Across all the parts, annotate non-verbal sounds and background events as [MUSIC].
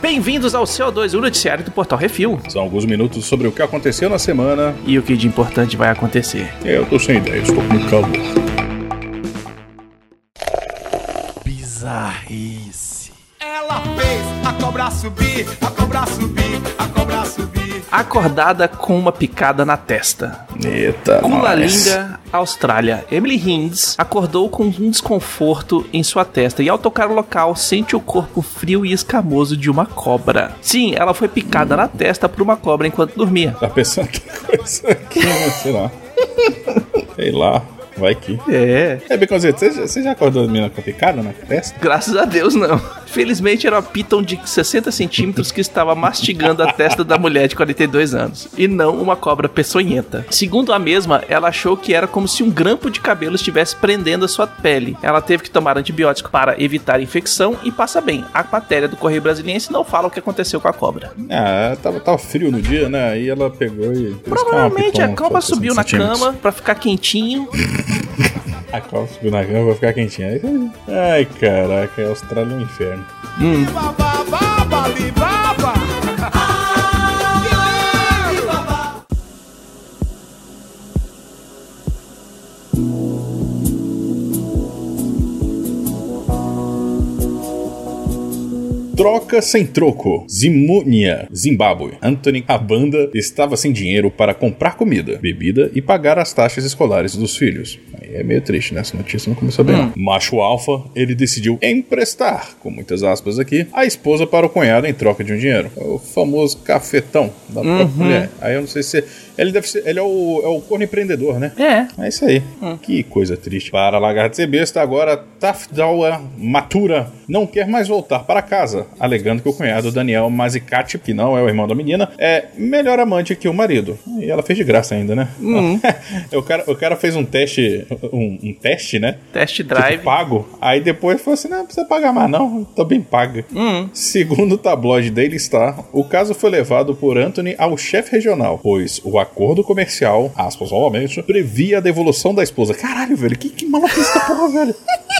Bem-vindos ao CO2, o noticiário do Portal Refil. São alguns minutos sobre o que aconteceu na semana. E o que de importante vai acontecer. Eu tô sem ideia, estou com muito calor. Bizarrice. Ela fez a cobra subir, a cobra subir, a cobra subir. Acordada com uma picada na testa. Eita, Kulalinga, Austrália. Emily Hinds acordou com um desconforto em sua testa e ao tocar o local sente o corpo frio e escamoso de uma cobra. Sim, ela foi picada na testa por uma cobra enquanto dormia. Tá pensando que coisa aqui, né? Sei lá. Sei lá. Vai que. É. É, Beconzito, você, já- acordou a menina com picada na testa? Graças a Deus, não. Felizmente era uma piton de 60 centímetros que estava mastigando a testa da mulher de 42 anos, e não uma cobra peçonhenta. Segundo a mesma, ela achou que era como se um grampo de cabelo estivesse prendendo a sua pele. Ela teve que tomar antibiótico para evitar infecção e passa bem. A matéria do Correio Brasiliense não fala o que aconteceu com a cobra. Ah, tava, tava frio no dia, né? Aí ela pegou e. Provavelmente a cobra subiu na 60 centímetros. cama para ficar quentinho. [LAUGHS] A cobra subiu na cama pra ficar quentinha. Ai, caraca, a Austrália é um inferno. Baba, [LAUGHS] Troca sem troco. Zimunia, Zimbábue. Anthony, a banda, estava sem dinheiro para comprar comida, bebida e pagar as taxas escolares dos filhos. Aí é meio triste, né? Essa notícia não começou bem. não. Macho alfa, ele decidiu emprestar, com muitas aspas aqui, a esposa para o cunhado em troca de um dinheiro. O famoso cafetão da própria mulher. Aí eu não sei se. Ele deve ser. Ele é o, é o corno empreendedor, né? É. É isso aí. Que coisa triste. Para Lagarde ser besta, agora Tafdawa Matura não quer mais voltar para casa, alegando que o cunhado Daniel Mazicati, que não é o irmão da menina, é melhor amante que o marido. E ela fez de graça ainda, né? [LAUGHS] o, cara, o cara fez um teste, um, um teste, né? Test Tipo, drive. pago. Aí depois falou assim: não, não precisa pagar mais, não. Tô bem paga. Segundo o tabloide Daily Star, o caso foi levado por Anthony ao chefe regional, pois o acordo comercial, aspas novamente, previa a devolução da esposa. Caralho, velho, que, que maluquice essa porra, velho. [LAUGHS]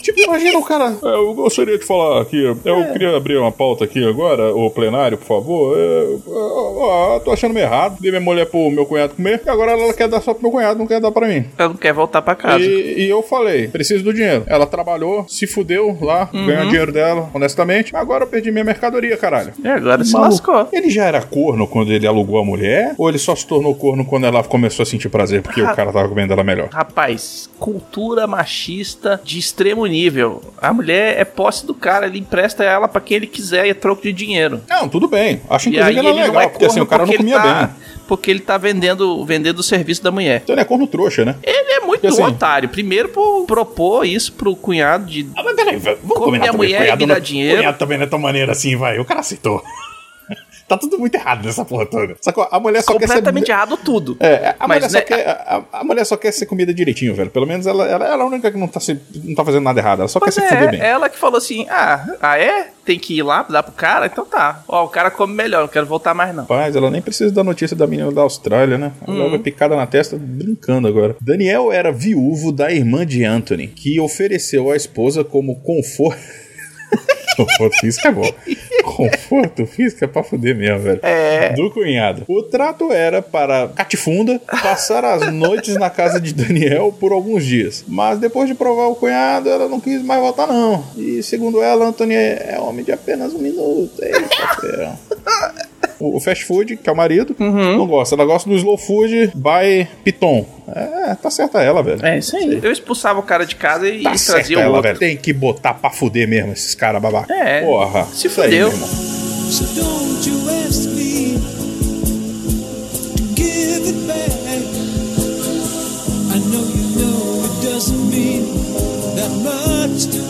Tipo, imagina o cara. É, eu gostaria de falar aqui. Eu queria abrir uma pauta aqui agora, o plenário, por favor. É, ó, ó, tô achando meio errado. Dei minha mulher pro meu cunhado comer. E agora ela quer dar só pro meu cunhado, não quer dar pra mim. Ela não quer voltar pra casa. E, e eu falei, preciso do dinheiro. Ela trabalhou, se fudeu lá, ganhou dinheiro dela, honestamente. Agora eu perdi minha mercadoria, caralho. E agora se Maluco. lascou. Ele já era corno quando ele alugou a mulher? Ou ele só se tornou corno quando ela começou a sentir prazer porque Ah. o cara tava comendo ela melhor? Rapaz, cultura machista de extremo nível. A mulher é posse do cara, ele empresta ela pra quem ele quiser e é troco de dinheiro. Não, tudo bem. Acho E inclusive ela ele legal, não é porque assim, o cara não comia tá, bem. Porque ele tá vendendo, vendendo o serviço da mulher. Então ele é corno trouxa, né? Ele é muito assim- otário. Primeiro por propor isso pro cunhado de. Ah, mas peraí, vamos combinar a também. mulher e Cunhado dá não- dinheiro. Cunhado também não é tão maneiro assim, vai. O cara aceitou. Tá tudo muito errado nessa porra toda. Sacou? A mulher só quer ser... Completamente errado tudo. É, a, Mas, mulher só né, quer, a, a mulher só quer ser comida direitinho, velho. Pelo menos ela, ela, ela é a única que não tá, se, não tá fazendo nada errado. Ela só Mas quer se fuder bem. é, ela que falou assim: ah, ah, é? Tem que ir lá, dar pro cara? Então tá. Ó, o cara come melhor, não quero voltar mais não. Rapaz, ela nem precisa da notícia da menina da Austrália, né? Ela Hum. vai picada na testa brincando agora. Daniel era viúvo da irmã de Anthony, que ofereceu à esposa como conforto. [LAUGHS] conforto físico é bom. Conforto físico é pra fuder mesmo, velho. É. Do cunhado. O trato era para Catifunda passar as noites na casa de Daniel por alguns dias. Mas depois de provar o cunhado, ela não quis mais voltar, não. E segundo ela, Anthony é homem de apenas um minuto. Eita. O o fast food, que é o marido, Uhum. não gosta. Ela gosta do slow food by Piton. É, tá certa ela, velho. É isso aí. Eu expulsava o cara de casa e, Tá e certa trazia o ela, outro. velho. Tem que botar pra fuder mesmo esses caras babaca. É. Porra. Se aí, fudeu. meu irmão. So don't you ask me to give it back. I know you know it doesn't mean that much to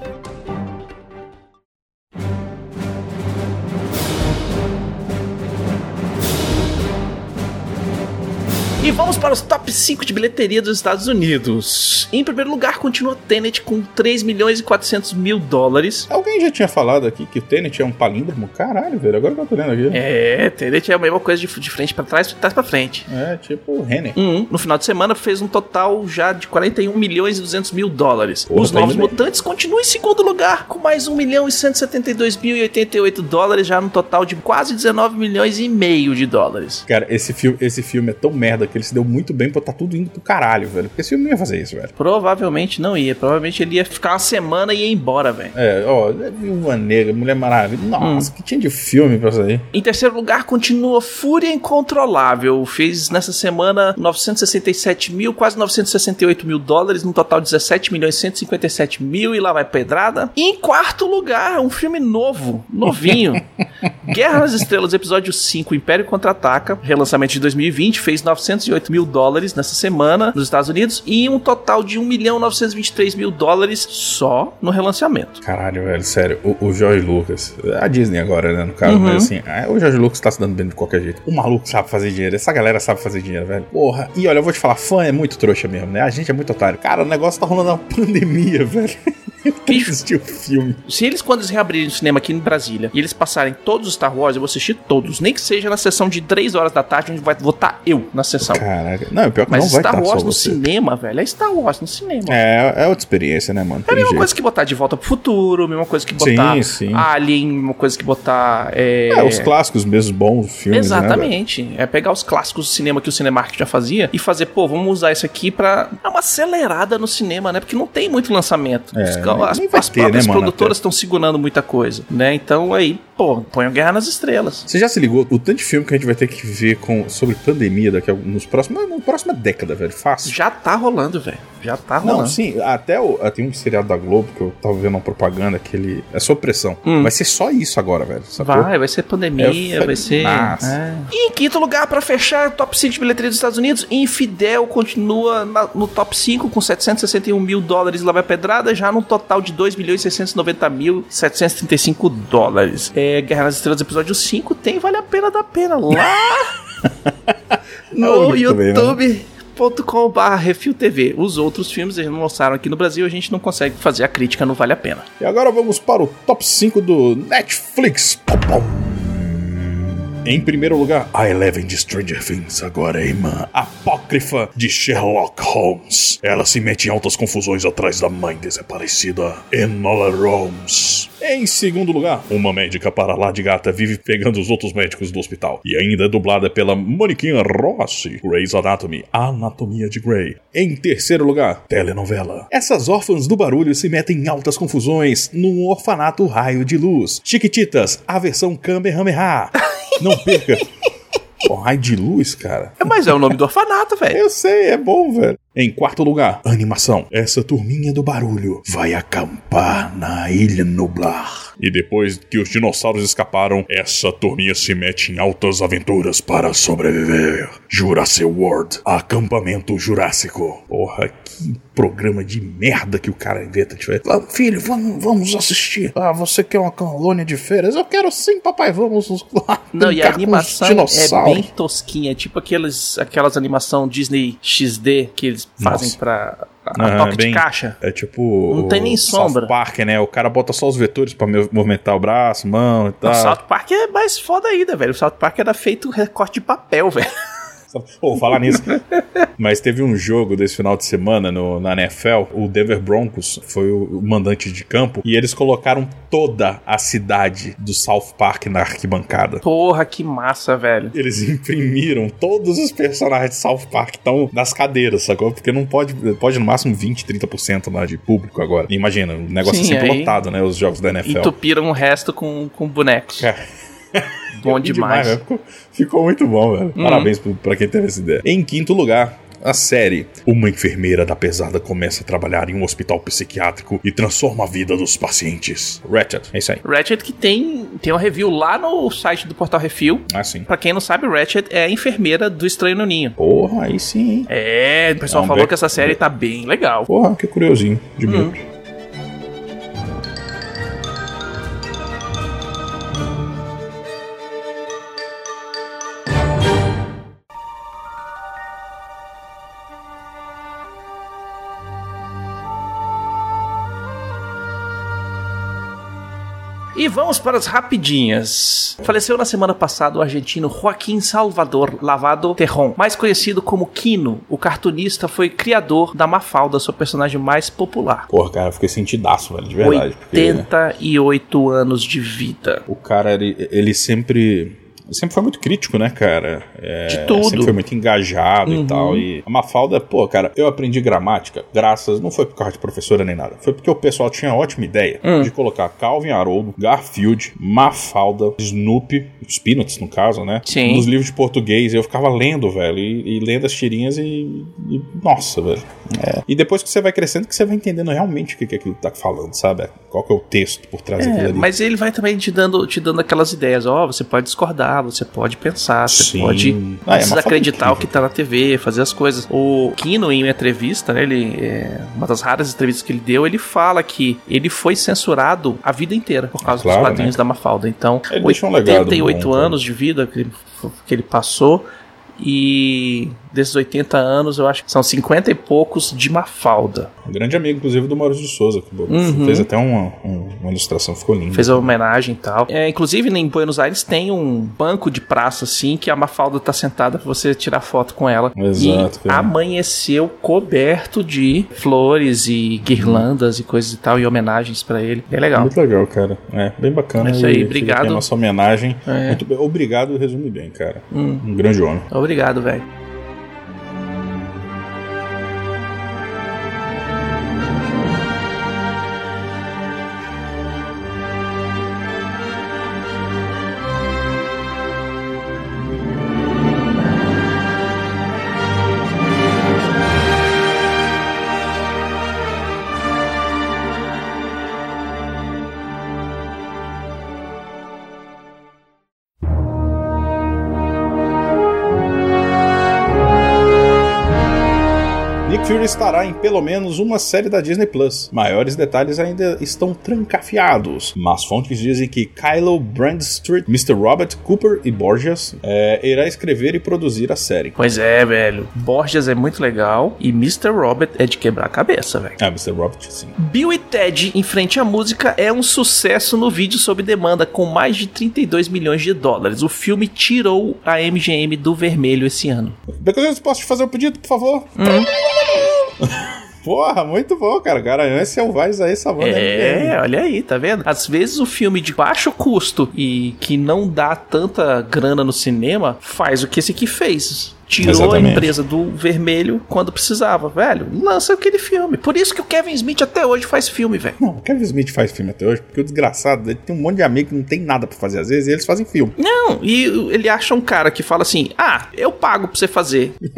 E vamos para os top 5 de bilheteria dos Estados Unidos. Em primeiro lugar, continua Tenet com 3 milhões e 400 mil dólares. Alguém já tinha falado aqui que o Tenet é um palíndromo? Caralho, velho. Agora que eu tô lendo aqui. É, Tenet é a mesma coisa de, de frente pra trás, de trás pra frente. É, tipo o Renner. Uhum. No final de semana fez um total já de 41 milhões e 200 mil dólares. Porra, Os tá Novos. Mutantes continuam em segundo lugar, com mais 1 milhão e 172 mil e 88 dólares, já no total de quase 19 milhões e meio de dólares. Cara, esse filme, esse filme é tão merda que ele se deu muito bem pra tá tudo indo pro caralho, velho. Porque esse filme não ia fazer isso, velho. Provavelmente não ia. Provavelmente ele ia ficar uma semana e ia embora, velho. É, ó, é Viúva Negra, Mulher Maravilha. Nossa, que tinha de filme pra sair. Em terceiro lugar, continua Fúria Incontrolável. Fez nessa semana 967 mil, quase 968 mil dólares, no total 17 milhões e 157 mil, e lá vai pedrada. E em quarto lugar, um filme novo, novinho. [LAUGHS] Guerra nas Estrelas, episódio 5, Império Contra-Ataca, relançamento de 2020, fez 908 mil dólares nessa semana nos Estados Unidos, e um total de 1 milhão 923 mil dólares só no relançamento. Caralho, velho, sério. O, o George Lucas, a Disney agora, né, no caso, mas assim, ah, o George Lucas tá se dando bem de qualquer jeito. O maluco sabe fazer dinheiro, essa galera sabe fazer dinheiro, velho. Porra, e olha, eu vou te falar, fã é muito trouxa mesmo, né? A gente é muito otário. Cara, o negócio tá rolando uma [LAUGHS] pandemia, velho. [LAUGHS] Que assistir o filme. Se eles, quando eles reabrirem o cinema aqui em Brasília, e eles passarem todos os Star Wars, eu vou assistir todos. Nem que seja na sessão de 3 horas da tarde, onde vai votar eu na sessão. Caraca. Não, o pior é que Mas não vai Star Wars no você. cinema, velho, é Star Wars no cinema. É, é outra experiência, né, mano? É a mesma jeito. coisa que botar De Volta pro Futuro, mesma coisa que Sim, botar sim. Alien, a mesma coisa que botar. É, É, os clássicos mesmo, bons filmes, né? Exatamente. é pegar os clássicos do cinema que o Cinemark já fazia e fazer, pô, vamos usar isso aqui pra dar uma acelerada no cinema, né? Porque não tem muito lançamento. É, Os- nem- as as ter, próprias né, produtoras até. estão segurando muita coisa, né? Então aí, pô, põe Guerra nas Estrelas. Você já se ligou o tanto de filme que a gente vai ter que ver com, sobre pandemia daqui a, nos próximos, na próxima década, velho? Fácil. Já tá rolando, velho. Já tá rolando. Não, sim, até o, ah, tem um seriado da Globo que eu tava vendo uma propaganda que ele. É sob pressão. Hum. Vai ser só isso agora, velho. Vai, vai ser pandemia, falei, vai ser. é. E em quinto lugar, pra fechar, top 5 de bilheteria dos Estados Unidos, Infidel continua na- no top 5 com 761 mil dólares lá vai pedrada, já num total de 2 milhões e 690 mil 735 dólares. É, Guerra nas Estrelas, episódio 5, tem Vale a Pena da Pena lá [LAUGHS] no né? youtube.com.br Refil TV. Os outros filmes eles não lançaram aqui no Brasil, a gente não consegue fazer a crítica no Vale a Pena. E agora vamos para o top 5 do Netflix. Pom, pom. Em primeiro lugar, a Eleven de Stranger Things, agora é irmã apócrifa de Sherlock Holmes. Ela se mete em altas confusões atrás da mãe desaparecida, Enola Holmes. Em segundo lugar, uma médica para lá de gata vive pegando os outros médicos do hospital. E ainda é dublada pela Moniquinha Rossi, Grey's Anatomy, Anatomia de Grey. Em terceiro lugar, telenovela. Essas órfãs do barulho se metem em altas confusões num orfanato raio de luz. Chiquititas, a versão Kamehameha. [LAUGHS] Não perca. Pô, raio de luz, cara. Mas é o nome do orfanato, velho. Eu sei, é bom, velho. Em quarto lugar, animação. Essa turminha do barulho vai acampar na Ilha Nublar. E depois que os dinossauros escaparam, essa turminha se mete em altas aventuras para sobreviver. Jurassic World, acampamento jurássico. Porra, que programa de merda que o cara inventa. Tipo, "Ah, filho, vamos, vamos assistir. Ah, você quer uma colônia de feiras? Eu quero sim, papai, vamos lá. [LAUGHS] Não, e a animação é dinossauros." bem tosquinha, tipo aqueles, aquelas animação Disney XD que eles fazem Nossa. A, Aham, toque bem- de caixa. É tipo. Não tem nem sombra. South Park, né? O cara bota só os vetores pra mov- movimentar o braço, mão e tal. O South Park é mais foda ainda, velho. O South Park era feito recorte de papel, [LAUGHS] velho. Pô, falar nisso. Mas teve um jogo desse final de semana no, na NFL. O Denver Broncos foi o, mandante de campo. E eles colocaram toda a cidade do South Park na arquibancada. Porra, que massa, velho. Eles imprimiram todos os personagens de South Park que estão nas cadeiras, sacou? Porque não pode, pode no máximo 20, 30% lá de público agora. Imagina, um negócio Sim, sempre aí- lotado, né? Os jogos da NFL. Entupiram o resto com, com bonecos. Cara, Bom ri demais. velho. ficou, ficou muito bom, velho. Uhum. Parabéns pra quem teve essa ideia. Em quinto lugar. A série. Uma enfermeira da pesada começa a trabalhar em um hospital psiquiátrico e transforma a vida dos pacientes. Ratchet, é isso aí. Ratchet que tem, tem uma review lá no site do Portal Refil. Assim. Pra quem não sabe, Ratchet é a enfermeira do Estranho no Ninho. Porra, aí sim? É, o pessoal falou que essa série tá bem legal. Porra, que curiosinho. De minuto. Vamos para as rapidinhas. Faleceu na semana passada o argentino Joaquim Salvador Lavado Terron, mais conhecido como Kino. O cartunista foi criador da Mafalda, sua personagem mais popular. Porra, cara, eu fiquei sentidaço, velho, de verdade. porque 88 anos de vida. O cara, ele, ele sempre. Sempre foi muito crítico, né, cara? É, De tudo. Sempre foi muito engajado Uhum. e tal. E a Mafalda, pô, cara, eu aprendi gramática, graças, não foi por causa de professora nem nada. Foi porque o pessoal tinha a ótima ideia Hum. de colocar Calvin Haroldo, Garfield, Mafalda, Snoopy, os Peanuts, no caso, né? Sim. Nos livros de português. Eu ficava lendo, velho, e, e lendo as tirinhas e. e- nossa, velho. É. E depois que você vai crescendo, que você vai entendendo realmente o que, que aquilo tá falando, sabe? Qual que é o texto por trás daquilo É, ali. mas ele vai também te dando, te dando aquelas ideias, ó, você pode discordar, você pode pensar, você Sim. pode Ah, é não uma precisa foto acreditar o que tá na TV, fazer as coisas. O Kino, em uma entrevista, né, ele, é, uma das raras entrevistas que ele deu, ele fala que ele foi censurado a vida inteira por causa Claro, dos quadrinhos né? da Mafalda. Então, Ele deixou um legado 88 cara. anos de vida que ele, que ele passou. E desses 80 anos, eu acho que são 50 e poucos de Mafalda. Um grande amigo, inclusive, do Maurício de Souza, que Uhum. fez até uma, um- uma ilustração, ficou linda. Fez a homenagem e tal. É, inclusive, em Buenos Aires tem um banco de praça, assim, que a Mafalda tá sentada pra você tirar foto com ela. Exato, E amanheceu coberto de flores e guirlandas e coisas e tal, e homenagens pra ele. Bem legal. Muito legal, cara. É, bem bacana. É isso aí, obrigado. nossa homenagem. É. Hum. Muito bem. Obrigado, resume bem, cara. Um grande homem. Obrigado, velho. Nick Fury estará em pelo menos uma série da Disney Plus. Maiores detalhes ainda estão trancafiados, mas fontes dizem que Kylo Brandstreet, Mr. Robert Cooper e Borges é, irá escrever e produzir a série. Pois é, velho. Borges é muito legal e Mr. Robert é de quebrar a cabeça, velho. Ah, Mr. Robert, sim. Bill e Ted em frente à música é um sucesso no vídeo sob demanda com mais de 32 milhões de dólares. O filme tirou a MGM do vermelho esse ano. Becozinhos, posso te fazer um pedido, por favor? Hum. [LAUGHS] Porra, muito bom, cara. Garanhão selvagens aí, savana. É, olha aí, tá vendo? Às vezes o filme de baixo custo e que não dá tanta grana no cinema faz o que esse aqui fez. Tirou Exatamente. a empresa do vermelho quando precisava, velho. Lança aquele filme. Por isso que o Kevin Smith até hoje faz filme, velho. Não, o Kevin Smith faz filme até hoje, porque o desgraçado, ele tem um monte de amigo que não tem nada pra fazer às vezes, e eles fazem filme. Não, e ele acha um cara que fala assim: ah, eu pago pra você fazer. [LAUGHS]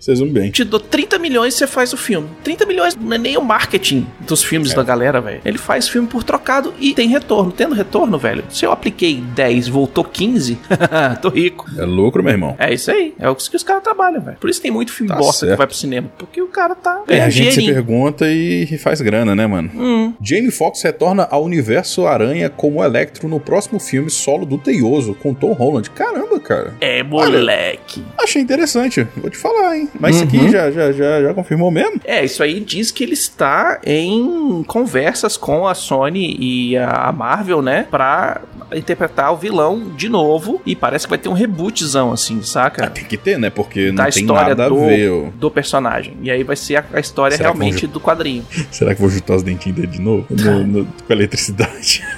Vocês vão bem. Te dou 30 milhões e você faz o filme. 30 milhões não é nem o marketing dos filmes da galera, velho. Ele faz filme por trocado e tem retorno. Tendo retorno, velho, se eu apliquei 10 voltou 15, [LAUGHS] tô rico. É lucro, meu irmão. É isso aí. É o que os caras trabalham, velho. Por isso tem muito filme Tá bosta certo. que vai pro cinema. Porque o cara tá É, a gente se pergunta e faz grana, né, mano? Hum. Jamie Foxx retorna ao universo Aranha como Electro no próximo filme solo do Teioso, com Tom Holland. Caramba, cara. É, moleque. Achei interessante, vou te falar, hein? Mas isso Uhum. aqui já, já, já, já confirmou mesmo? É, isso aí diz que ele está em conversas com a Sony e a Marvel, né? Pra interpretar o vilão de novo. E parece que vai ter um rebootzão, assim, saca? Tem que ter, né? Porque não tem história nada do, a ver. do personagem. E aí vai ser a, a história Será realmente vão do quadrinho. [LAUGHS] Será que vou juntar os dentinhos dele de novo? No- no- com a eletricidade. [LAUGHS]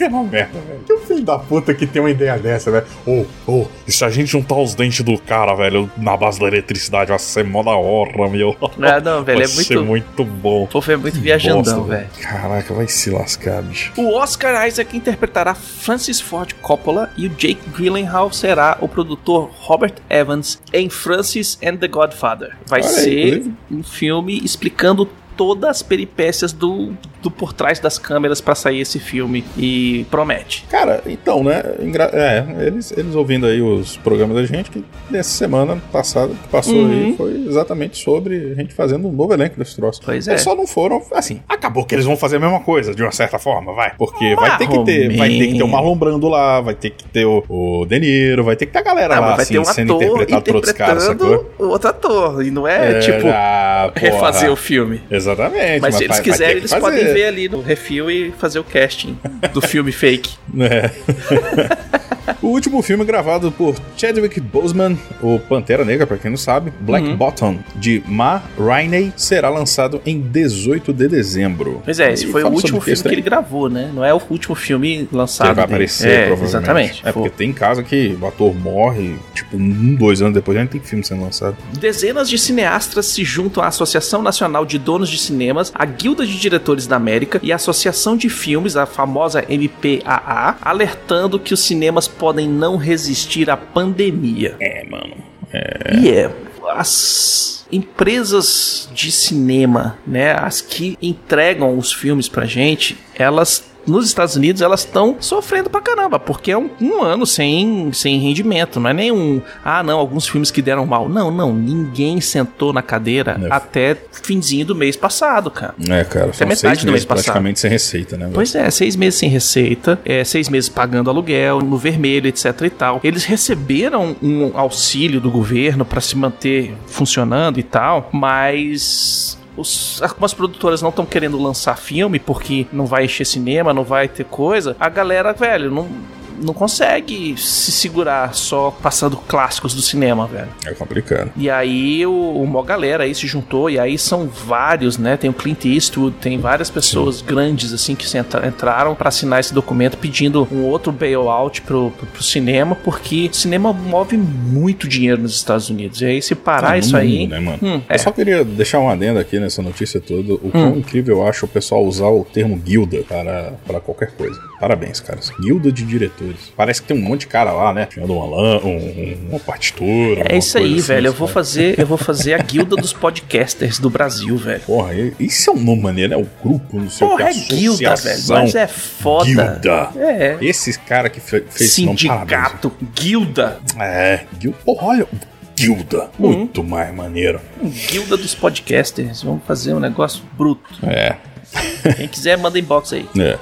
Isso é uma merda, velho. Que filho da puta que tem uma ideia dessa, velho. Ô, ô, e se a gente juntar os dentes do cara, velho, na base da eletricidade, vai ser mó da hora, meu. Ah, não, velho, vai é ser muito. muito bom. O povo é muito viajandão, Bosta, velho. Caraca, vai se lascar, bicho. O Oscar Isaac interpretará Francis Ford Coppola e o Jake Gyllenhaal será o produtor Robert Evans em Francis and the Godfather. Vai Olha aí, ser inclusive. um filme explicando todas as peripécias do, do por trás das câmeras pra sair esse filme e promete. Cara, então, né? É, eles, eles ouvindo aí os programas da gente, que nessa semana passada que passou Uhum. aí foi exatamente sobre a gente fazendo um novo elenco desse troço. Pois é. Eles só não foram, assim, acabou que eles vão fazer a mesma coisa, de uma certa forma, vai. Porque vai ter que ter, ou vai ter que ter o menos. Marlon Brando lá, vai ter que ter o, o De Niro, vai ter que ter a galera Ah, lá, vai assim, ter um sendo ator interpretado por outros caras, sacou? outro ator. E não é, tipo. ah, Ah, refazer o filme. Exatamente. Mas se eles quiserem, eles fazer. podem ver ali no refil e fazer o casting do filme fake. [LAUGHS] É. [LAUGHS] [LAUGHS] o último filme gravado por Chadwick Boseman, o Pantera Negra, pra quem não sabe, Black Uhum. Bottom, de Ma Rainey, será lançado em 18 de dezembro. Pois é, esse foi o último filme que ele gravou, né? Não é o último filme Que lançado. ele vai dele. aparecer, é, provavelmente. Exatamente. É porque tem casa que o ator morre, tipo, um, dois anos depois já tem filme sendo lançado. Dezenas de cineastas se juntam à Associação Nacional de Donos de Cinemas, a Guilda de Diretores da América e a Associação de Filmes, a famosa MPAA, alertando que os cinemas podem não resistir à pandemia. É, mano. E é, as empresas de cinema, né, as que entregam os filmes pra gente, elas nos Estados Unidos elas estão sofrendo pra caramba, porque é um, um ano sem, sem rendimento, não é nenhum, ah não, alguns filmes que deram mal. Não, não, ninguém sentou na cadeira É. até finzinho do mês passado, cara. É, cara, são metade seis do mês passado. praticamente sem receita, né? velho? Pois é, seis meses sem receita, é, seis meses pagando aluguel, no vermelho, etc e tal. Eles receberam um auxílio do governo para se manter funcionando e tal, mas os, algumas produtoras não estão querendo lançar filme porque não vai encher cinema, não vai ter coisa. A galera, velho, não, não consegue se segurar só passando clássicos do cinema, velho. É complicado. E aí o, uma galera aí se juntou, e aí são vários, né? Tem o Clint Eastwood, tem várias pessoas grandes assim que entraram pra assinar esse documento pedindo um outro bailout pro, pro, pro cinema, porque o cinema move muito dinheiro nos Estados Unidos. E aí se parar Ah, isso no aí. mundo, né, mano? Hum, é. Eu só queria deixar um adendo aqui nessa notícia toda. O quão incrível eu acho o pessoal usar o termo guilda para, para qualquer coisa. Parabéns, caras. Guilda de diretores. Parece que tem um monte de cara lá, né? Tirando uma, um, uma partitura. É isso aí, assim, velho. Eu vou fazer, eu vou fazer a guilda dos podcasters do Brasil, velho. Porra, isso é um nome maneiro, né? O grupo, não sei Porra, o é que. guilda, velho. Mas é foda. Guilda. É. Esses caras que fe fez esse nome. Sindicato, guilda. É, guilda. Porra, olha. Guilda. Uhum. Muito mais maneiro. Guilda dos podcasters. Vamos fazer um negócio bruto. É. Quem quiser, manda inbox aí. É.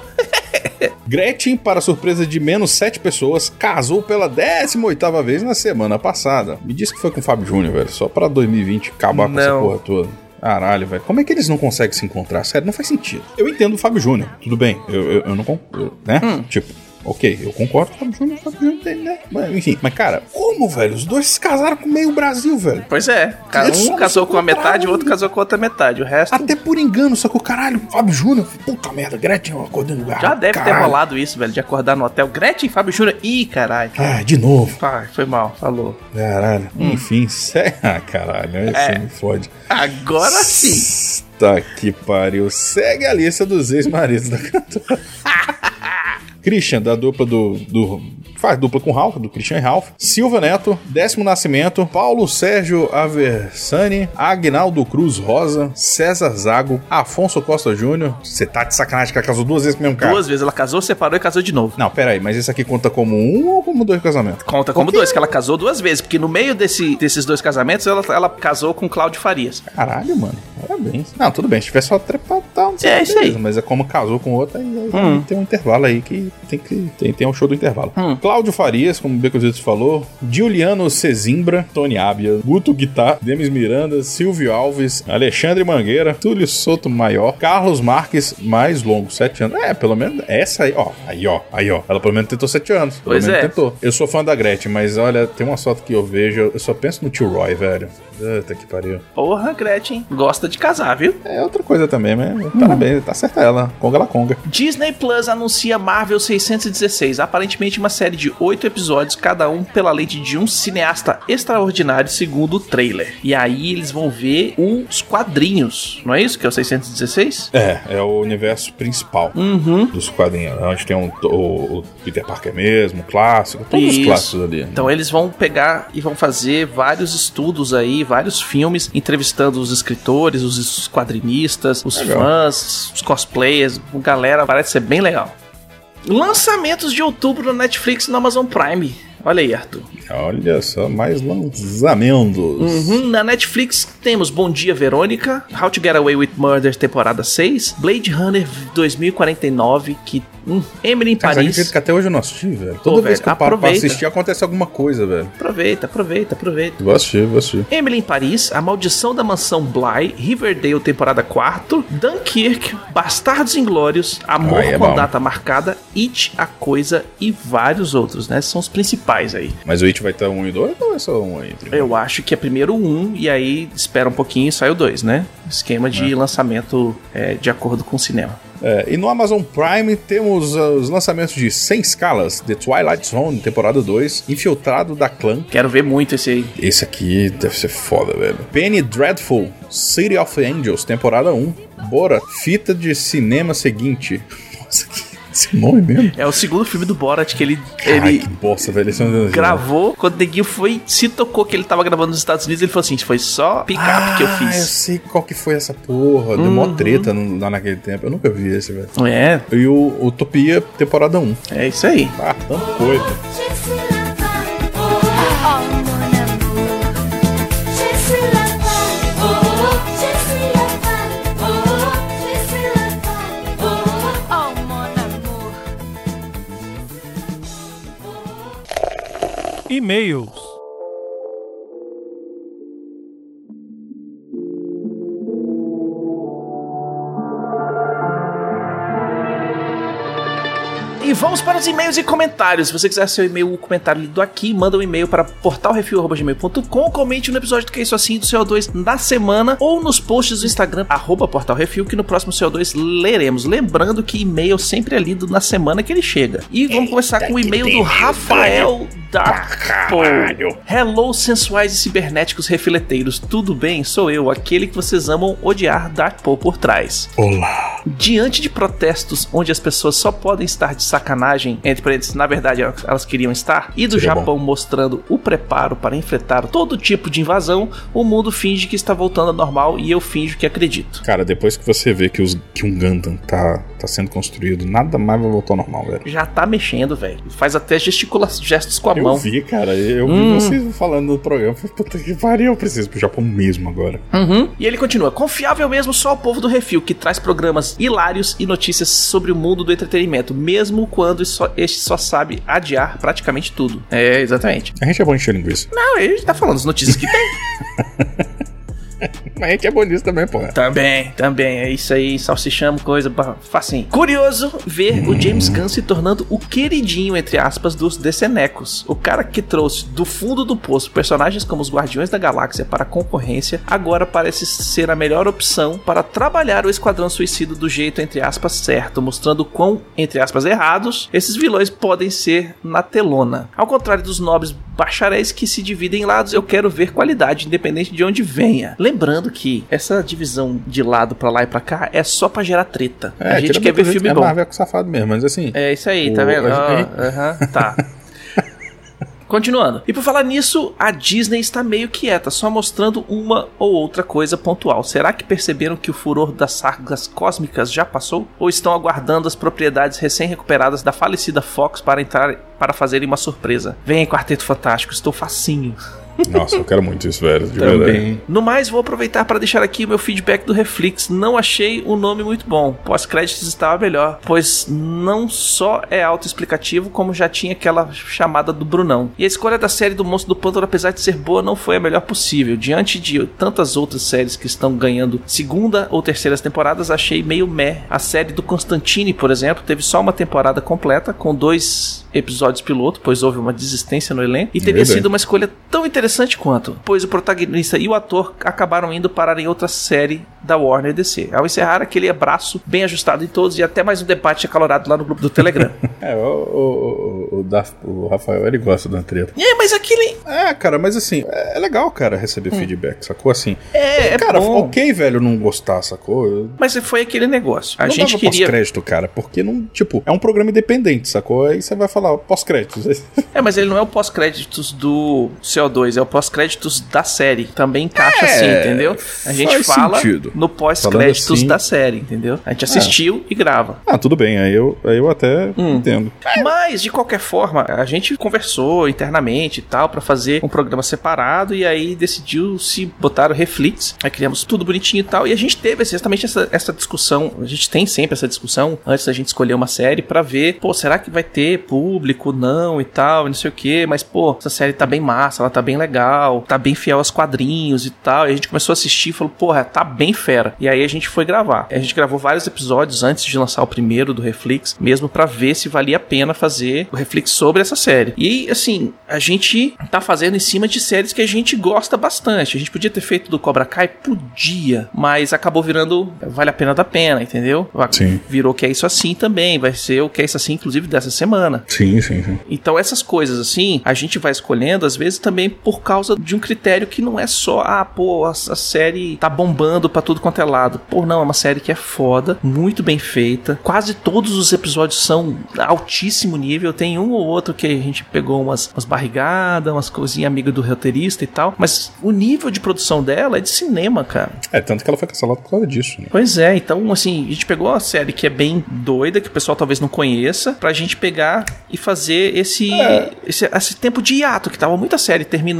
[LAUGHS] Gretchen, para surpresa de menos 7 pessoas, casou pela 18ª vez na semana passada. Me disse que foi com o Fábio Júnior, velho, só pra 2020 acabar com essa porra toda. Caralho, velho. Como é que eles não conseguem se encontrar? Sério, não faz sentido. Eu entendo o Fábio Júnior, tudo bem. Eu, eu, eu não concordo, né? Hum. Tipo, ok, eu concordo com o Fábio Júnior, o Fábio Júnior tem, né? Mas, enfim, mas cara, como, velho? Os dois se casaram com meio Brasil, velho. Pois é. Um casou com a metade, o outro casou com a outra metade. O resto Até por engano, só que o caralho, Fábio Júnior, puta merda, Gretchen, acordei no lugar. já deve ter caralho. rolado isso, velho, de acordar no hotel. Gretchen, Fábio Júnior. Ih, caralho. Ah, de novo. Ai, foi mal, falou. Caralho. Enfim, [LAUGHS] sé... Ah, caralho, Hum. É. me fode. Agora sim. Tá que pariu. Segue a lista dos ex-maridos da cantora. [LAUGHS] Christian, da dupla do, do. Faz dupla com Ralph, do Christian e Ralph. Silva Neto, Décimo Nascimento, Paulo Sérgio Aversani, Agnaldo Cruz Rosa, César Zago, Afonso Costa Júnior. Você tá de sacanagem que ela casou duas vezes com o mesmo cara? Duas vezes ela casou, separou e casou de novo. Não, pera aí, mas esse aqui conta como um ou como dois casamentos? Conta como dois, que ela casou duas vezes, porque no meio desse, desses dois casamentos ela, ela casou com Cláudio Farias. Caralho, mano. Parabéns. Não, tudo bem. Se tiver só trepar, tá, não sei É, isso aí. Mas é como casou com outra, aí, aí Hum. tem um intervalo aí que tem que. Tem, tem um show do intervalo. Hum. Cláudio Farias, como o Becositos falou. Giuliano Cezimbra, Tony Ábia, Guto Guitar, Demis Miranda, Silvio Alves, Alexandre Mangueira, Túlio Soto Maior, Carlos Marques, mais longo, sete anos. É, pelo menos essa aí, ó. Aí, ó. Aí, ó. Ela pelo menos tentou sete anos. Pelo Pois menos é. tentou. Eu sou fã da Gretchen, mas olha, tem uma foto que eu vejo, eu só penso no tio Roy, velho. Puta que pariu. Porra, Gretchen. Gosta de casar, viu? É outra coisa também, mas parabéns, tá certa ela. Conga la conga. Disney Plus anuncia Marvel 616, aparentemente uma série de oito episódios, cada um pela lente de um cineasta extraordinário, segundo o trailer. E aí eles vão ver os quadrinhos, não é isso que é o 616? É, é o universo principal Uhum. dos quadrinhos. Onde tem um- o, o Peter Parker mesmo, o clássico, todos os Isso. clássicos ali. Então eles vão pegar e vão fazer vários estudos aí, vários filmes, entrevistando os escritores, os quadrinistas, os Legal. fãs, os cosplayers, galera, parece ser bem legal. Lançamentos de outubro na Netflix e na Amazon Prime. Olha aí, Arthur. Olha só, mais lançamentos. Uhum, na Netflix temos Bom Dia Verônica, How to Get Away with Murder temporada 6, Blade Runner 2049, que hum, Emily em Cara, Paris. acredita que até hoje eu não assisti, velho. Toda Pô, vez velho, que eu paro pra assistir, acontece alguma coisa, velho. Aproveita, aproveita, aproveita. Vou assistir, vou assistir. Emily em Paris, A Maldição da Mansão Bly, Riverdale temporada 4, Dunkirk, Bastardos Inglórios, Amor Ai, é com bom. Data Marcada, It, A Coisa e vários outros, né? São os principais aí. Mas o It vai ter um e dois ou é só um aí? Eu acho que é primeiro um e aí espera um pouquinho e sai o dois, né? Esquema de lançamento é, de acordo com o cinema. É, e no Amazon Prime temos uh, os lançamentos de 100 escalas, The Twilight Zone, temporada 2, Infiltrado da Clã. Quero ver muito esse aí. Esse aqui deve ser foda, velho. Penny Dreadful, City of Angels, temporada 1. Bora, fita de cinema seguinte. [LAUGHS] Nossa, que esse nome mesmo? É o segundo filme do Borat que ele, Ai, ele que bosta, velho. Esse é gravou. Quando o Neguinho foi, se tocou que ele tava gravando nos Estados Unidos, ele falou assim: foi só pick-up que eu Ah, fiz. Uhum. eu sei qual que foi essa porra. Deu mó treta no- lá naquele tempo. Eu nunca vi esse, velho. É, E o Utopia, temporada 1. é isso aí. Ah, tanta coisa. E-mails. E vamos para os e-mails e comentários. Se você quiser seu e-mail ou comentário lido aqui, manda um e-mail para portalrefil.gmail.com, comente no episódio do Que é Isso Assim do CO2 na semana ou nos posts do Instagram, arroba portalrefil, que no próximo CO2 leremos. Lembrando que e-mail sempre é lido na semana que ele chega. E vamos começar com o e-mail do Rafael Darpo. Hello, sensuais e cibernéticos refileteiros. Tudo bem? Sou eu, aquele que vocês amam odiar Darpo por trás. Olá. Diante de protestos onde as pessoas só podem estar de sacanagem, entre parênteses, na verdade elas queriam estar, e do Seria Japão mostrando o preparo para enfrentar todo tipo de invasão, o mundo finge que está voltando ao normal e eu finjo que acredito. Cara, depois que você vê que, os, que um Gundam tá, tá sendo construído, nada mais vai voltar ao normal, velho. Já tá mexendo, velho. Faz até gesticula gestos com a Eu mão. vi, cara. Eu vi Hum. vocês falando no programa. Falei, puta que pariu, eu preciso pro Japão mesmo agora. Uhum. E ele continua: confiável mesmo só o povo do Refil, que traz programas hilários e notícias sobre o mundo do entretenimento, mesmo quando só, este só sabe adiar praticamente tudo. É, exatamente. A gente é bom encher linguiça. Não, ele tá falando as notícias que tem. [LAUGHS] Mas a gente é bom nisso também, pô. também, também. É isso aí, salsichamos, coisa facinho. Curioso ver o James Gunn se tornando o queridinho, entre aspas, dos decenecos. O cara que trouxe do fundo do poço personagens como os Guardiões da Galáxia para a concorrência, agora parece ser a melhor opção para trabalhar o Esquadrão Suicida do jeito, entre aspas, certo, mostrando quão, entre aspas, errados esses vilões podem ser na telona. Ao contrário dos nobres bacharéis que se dividem em lados, eu quero ver qualidade, independente de onde venha. Lembrando que essa divisão de lado pra lá e pra cá é só pra gerar treta. a gente quer ver filme gente- bom. É Marvel com safado mesmo, mas assim. É isso aí, tá O- vendo? a Ó, gente- aham, tá. [LAUGHS] Continuando. E por falar nisso, a Disney está meio quieta, só mostrando uma ou outra coisa pontual. Será que perceberam que o furor das sagas cósmicas já passou? Ou estão aguardando as propriedades recém-recuperadas da falecida Fox para entrar para fazerem uma surpresa? Vem, Quarteto Fantástico, estou facinho. Nossa, eu quero muito isso, velho. De verdade. No mais, vou aproveitar para deixar aqui o meu feedback do Reflex. Não achei o nome muito bom. Pós-créditos estava melhor, pois não só é autoexplicativo, como já tinha aquela chamada do Brunão. E a escolha da série do Monstro do Pântano, apesar de ser boa, não foi a melhor possível. Diante de tantas outras séries que estão ganhando segunda ou terceiras temporadas, achei meio meh. A série do Constantine, por exemplo, teve só uma temporada completa, com dois episódios piloto, pois houve uma desistência no elenco, e teria Verdade. sido uma escolha tão interessante quanto, pois o protagonista e o ator acabaram indo parar em outra série da Warner DC. Ao encerrar aquele abraço bem ajustado em todos e até mais um debate acalorado lá no grupo do Telegram. [LAUGHS] É, o, o, o, o, o Rafael, ele gosta da treta. é, mas aquele. É, cara, mas assim, é é legal, cara, receber feedback, sacou? Assim, É, é cara, bom. ok, velho, não gostar, sacou? Mas foi aquele negócio. A não gente dava queria. pós-crédito, cara, porque não, tipo, é um programa independente, sacou? Aí você vai falar pós-créditos. [LAUGHS] É, mas ele não é o pós-créditos do CO2, é o pós-créditos da série. Também encaixa É, assim, entendeu? A gente fala sentido. no pós-créditos assim- da série, entendeu? A gente assistiu e grava. ah, tudo bem, aí eu, aí eu até Hum. entendo. Mas, de qualquer forma, a gente conversou internamente e tal pra fazer um programa separado e aí decidiu se botar o Reflex. Aí criamos tudo bonitinho e tal. E a gente teve exatamente essa, essa discussão. A gente tem sempre essa discussão antes da gente escolher uma série pra ver, pô, será que vai ter público? Não e tal, não sei o que. Mas, pô, essa série tá bem massa, ela tá bem legal, tá bem fiel aos quadrinhos e tal. E a gente começou a assistir e falou, porra, tá bem fera. E aí a gente foi gravar. A gente gravou vários episódios antes de lançar o primeiro do Reflex, mesmo pra ver se valia a pena fazer o Reflex sobre essa série. E assim, a gente tá fazendo em cima de séries que a gente gosta bastante. A gente podia ter feito do Cobra Kai? Podia, mas acabou virando vale a pena da pena, entendeu? Sim. Virou que é isso assim também, vai ser o que é isso assim, inclusive dessa semana. Sim, sim, sim. Então essas coisas assim, a gente vai escolhendo às vezes também por causa de um critério que não é só, ah, pô, a, a série tá bombando pra tudo quanto é lado. Pô, não, é uma série que é foda, muito bem feita. Quase todos os episódios são altíssimo nível. Tem um ou outro que a gente pegou umas, umas barrigadas, umas coisinhas amigas do roteirista e tal, mas o nível de produção dela é de cinema, cara. É, tanto que ela foi cancelada por causa disso, né? Pois é, então assim, a gente pegou uma série que é bem doida, que o pessoal talvez não conheça, pra gente pegar e fazer esse, É. esse, esse tempo de hiato, que tava muita série terminando,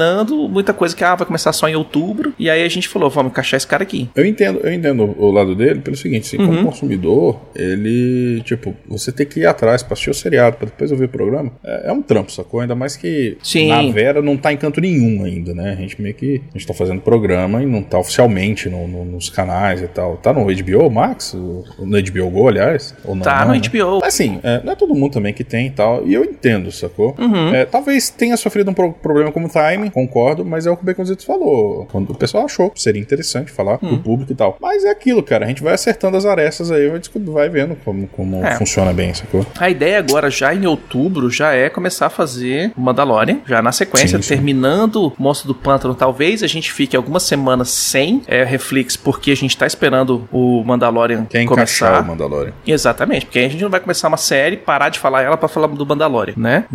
muita coisa que ah, vai começar só em outubro, e aí a gente falou, vamos encaixar esse cara aqui. Eu entendo, eu entendo o lado dele pelo seguinte, assim, Uhum. como consumidor, ele, tipo, você tem que ir atrás pra assistir o seriado, pra depois ouvir o programa, é, é um trampo, sacou? Ainda mais que Sim. na Vera não tá em canto nenhum ainda, né? A gente meio que, a gente tá fazendo programa e não tá oficialmente no- no- nos canais e tal. Tá no HBO Max? O- No HBO Go, aliás? Ou não, Tá não, no né? HBO. Assim, é, não é todo mundo também que tem e tal. E eu entendo, sacou? Uhum. É, talvez tenha sofrido um pro- problema como concordo, mas é o que o Baconzitos falou. Quando o pessoal achou que seria interessante falar Hum. pro público e tal. Mas é aquilo, cara. A gente vai acertando as arestas aí, vai, vai vendo como, como É. funciona bem, sacou? A ideia agora, já em outubro, já é começar a fazer o Mandalorian, já na sequência, Sim, sim. terminando o Monstro do Pântano. Talvez a gente fique algumas semanas sem é, Reflex, porque a gente tá esperando o Mandalorian Quer começar. o Mandalorian. Exatamente, porque aí a gente não vai começar uma série, parar de falar ela pra falar do Mandalorian, né?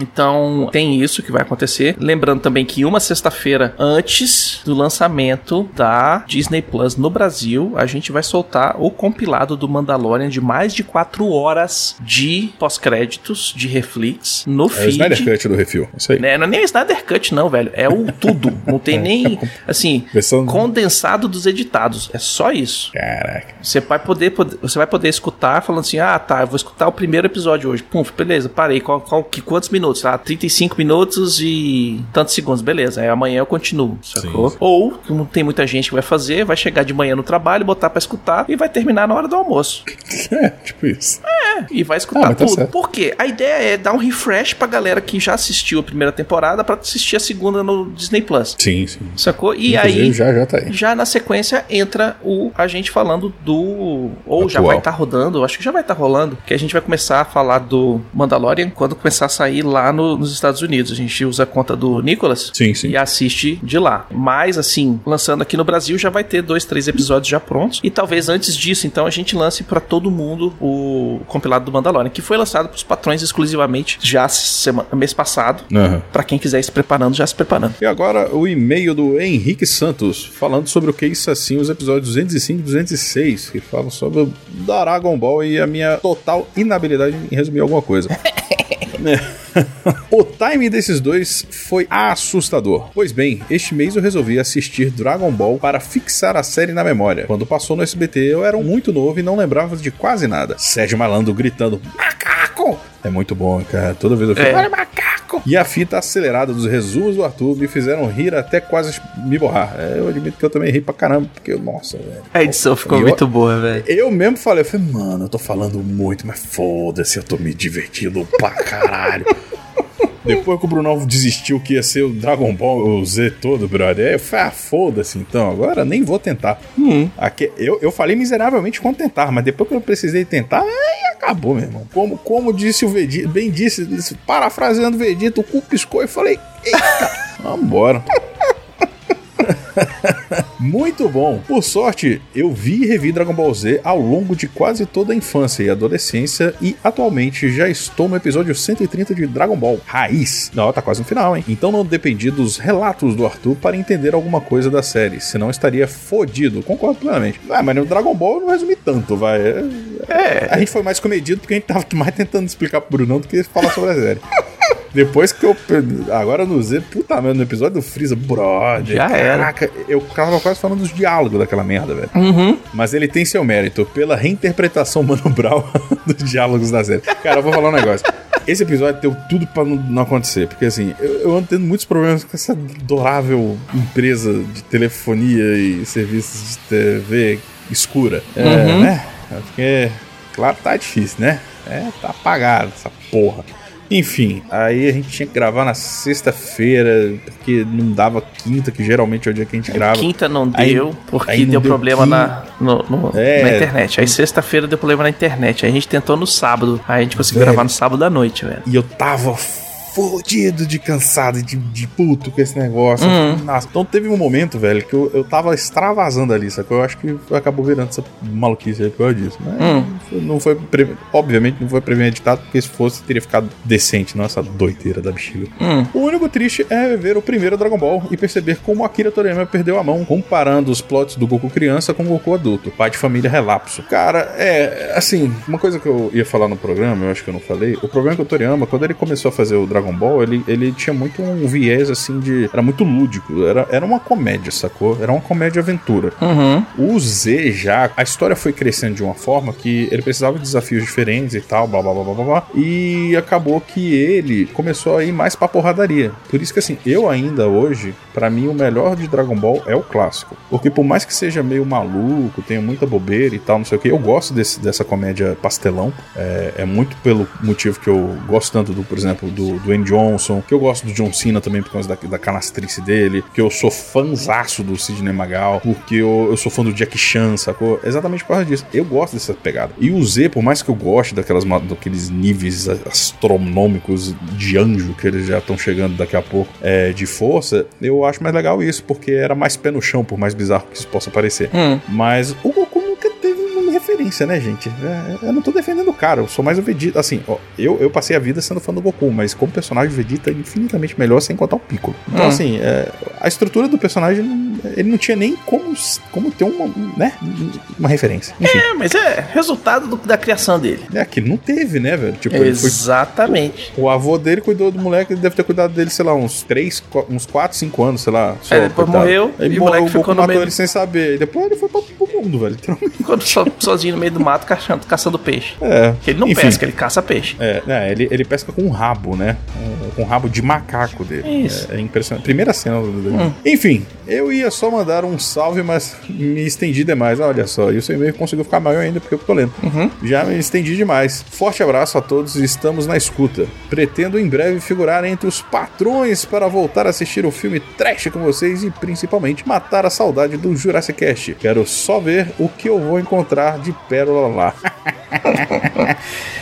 Então tem isso que vai acontecer. Lembrando também que uma sexta-feira antes do lançamento da Disney Plus no Brasil, a gente vai soltar o compilado do Mandalorian de mais de 4 horas de pós-créditos de Reflex no É o feed. Snyder Cut do refil. Isso aí. Né? Não é nem o Snyder Cut, não, velho. É o tudo. [LAUGHS] Não tem nem, assim, Versão- condensado dos editados. É só isso. Caraca. Você vai poder, poder- você vai poder escutar falando assim: ah, tá, eu vou escutar o primeiro episódio hoje. Pum, beleza, parei. Qual, qual, que, quantos minutos? Ah, 35 minutos e tantos segundos. Beleza, aí amanhã eu continuo, sacou? Sim. Ou, como tem muita gente que vai fazer, vai chegar de manhã no trabalho, botar pra escutar e vai terminar na hora do almoço. [LAUGHS] É, tipo isso. E vai Ah, escutar mas tá tudo. certo. Por quê? A ideia é dar um refresh pra galera que já assistiu a primeira temporada pra assistir a segunda no Disney Plus. Sim, sim. Sacou? E Inclusive, aí. já já tá aí. Já na sequência entra o a gente falando do. Ou já Atual. vai estar rodando, eu acho que já vai estar rolando, que a gente vai começar a falar do Mandalorian quando começar a sair lá no- nos Estados Unidos. A gente usa a conta do Sim, sim. e assiste de lá. Mas assim, lançando aqui no Brasil já vai ter dois, três episódios já prontos. E talvez antes disso, então, a gente lance pra todo mundo o compilado do Mandalorian, que foi lançado pros patrões exclusivamente já semana, mês passado. Aham. Pra quem quiser ir se preparando, já se preparando. E agora o e-mail do Henrique Santos, falando sobre o que isso assim, os episódios 205 e 206, que falam sobre o Dragon Ball e a minha total inabilidade em resumir alguma coisa. [LAUGHS] [LAUGHS] O timing desses dois foi assustador. Pois bem, este mês eu resolvi assistir Dragon Ball para fixar a série na memória. Quando passou no SBT, eu era muito novo e não lembrava de quase nada. Sérgio Malandro gritando: Macaco! É muito bom, cara. Toda vez eu fico: É. Olha, macaco! E a fita acelerada dos resumos do Arthur me fizeram rir até quase me borrar. É, eu admito que eu também ri pra caramba, porque, nossa, velho. A edição ficou E eu- muito boa, velho. Eu mesmo falei, eu falei, mano, eu tô falando muito, mas foda-se, eu tô me divertindo pra caralho. Depois que o Brunão desistiu que ia ser o Dragon Ball o Z todo, brother, eu falei, ah, foda-se então, agora nem vou tentar. Aqui, eu, eu falei miseravelmente quando tentar, mas depois que eu precisei tentar, aí acabou, meu irmão. Como, como disse o Vegeta, bem disse, disse, parafraseando o Vegeta, o cu piscou e falei, eita, [LAUGHS] Vambora. Muito bom. Por sorte, eu vi e revi Dragon Ball Z ao longo de quase toda a infância e adolescência e atualmente já estou no episódio 130 de Dragon Ball Raiz. Não, tá quase no final, hein? Então não dependi dos relatos do Arthur para entender alguma coisa da série, senão estaria fodido. Concordo plenamente. Ah, mas no Dragon Ball eu não resumi tanto, vai. É. A gente foi mais comedido porque a gente tava mais tentando explicar pro Brunão do que falar sobre a série. [LAUGHS] Depois que eu. Agora no Z, puta merda, no episódio do Freeza, brother. Já era. Caraca, eu tava quase falando dos diálogos daquela merda, velho. Uhum. Mas ele tem seu mérito pela reinterpretação [LAUGHS] Mano Brown dos diálogos da série. Cara, eu vou falar um negócio. Esse episódio deu tudo pra não, acontecer. Porque assim, eu, eu ando tendo muitos problemas com essa adorável empresa de telefonia e serviços de TV escura. É, né? Porque, claro, tá difícil, né? É, tá apagado essa porra. Enfim, aí a gente tinha que gravar na sexta-feira, porque não dava quinta, que geralmente é o dia que a gente grava. Quinta não Aí- deu, porque aí não deu deu problema quinta. na, no- no- É. na internet. Aí sexta-feira deu problema na internet. Aí a gente tentou no sábado. Aí a gente conseguiu Velho. gravar no sábado à noite, velho. E eu tava fodido de cansado, de, de puto com esse negócio. Nossa, então teve um momento, velho, que eu, eu tava extravasando ali, sacou? Eu acho que acabou virando essa maluquice aí por causa disso. Mas não foi, pre- obviamente, não foi premeditado, porque se fosse, teria ficado decente, não essa doideira da bexiga. O único triste é ver o primeiro Dragon Ball e perceber como Akira Toriyama perdeu a mão, comparando os plots do Goku criança com o Goku adulto, pai de família relapso. Cara, é, assim, uma coisa que eu ia falar no programa, eu acho que eu não falei, o problema é que o Toriyama, quando ele começou a fazer o Dragon Ball, ele, ele tinha muito um viés, assim, de... era muito lúdico, era, era uma comédia, sacou? Era uma comédia-aventura. O Z já, a história foi crescendo de uma forma que ele precisava de desafios diferentes e tal, blá blá blá blá blá, blá e acabou que ele começou a ir mais pra porradaria. Por isso que assim, eu ainda hoje, pra mim o melhor de Dragon Ball é o clássico. Porque por mais que seja meio maluco, tenha muita bobeira e tal, não sei o que, eu gosto desse, dessa comédia pastelão. É, é muito pelo motivo que eu gosto tanto do, por exemplo, do Dwayne Johnson, que eu gosto do John Cena também por causa da, da canastrice dele, que eu sou fãzaço do Sidney Magal, porque eu, eu sou fã do Jack Chan, sacou? Exatamente por causa disso. Eu gosto dessa pegada. E o Z, por mais que eu goste daquelas, daqueles níveis astronômicos de anjo que eles já estão chegando daqui a pouco é, de força, eu acho mais legal isso, porque era mais pé no chão, por mais bizarro que isso possa parecer. Mas o referência, né, gente? É, eu não tô defendendo o cara, eu sou mais o Vegeta. Assim, ó, eu, eu passei a vida sendo fã do Goku, mas como personagem, o Vegeta é infinitamente melhor sem contar o Piccolo. Então, assim, é, a estrutura do personagem, ele não tinha nem como, como ter uma, né, uma referência. Enfim, É, mas é resultado do- da criação dele. é que não teve, né, velho? Tipo, ele foi Exatamente. o avô dele cuidou do moleque, ele deve ter cuidado dele, sei lá, uns 3, uns 4, 5 anos, sei lá. Só, É, depois coitado. morreu, Ele e o morreu, moleque o ficou no matou meio- ele sem saber. E depois ele foi pro, pro mundo, velho. Ficou so- sozinho no meio do mato caçando, caçando peixe. É. Porque ele não Enfim. pesca, ele caça peixe. É, é, ele, ele pesca com um rabo, né? Um- Com um rabo de macaco dele. Isso. É, é impressionante. Primeira cena do dele. Enfim, eu ia só mandar um salve, mas me estendi demais. Olha só, e o seu e-mail conseguiu ficar maior ainda porque eu tô lendo. Já me estendi demais. Forte abraço a todos e estamos na escuta. Pretendo em breve figurar entre os patrões para voltar a assistir o filme trash com vocês e principalmente matar a saudade do Jurassic Cast. Quero só ver o que eu vou encontrar de pérola lá. [LAUGHS]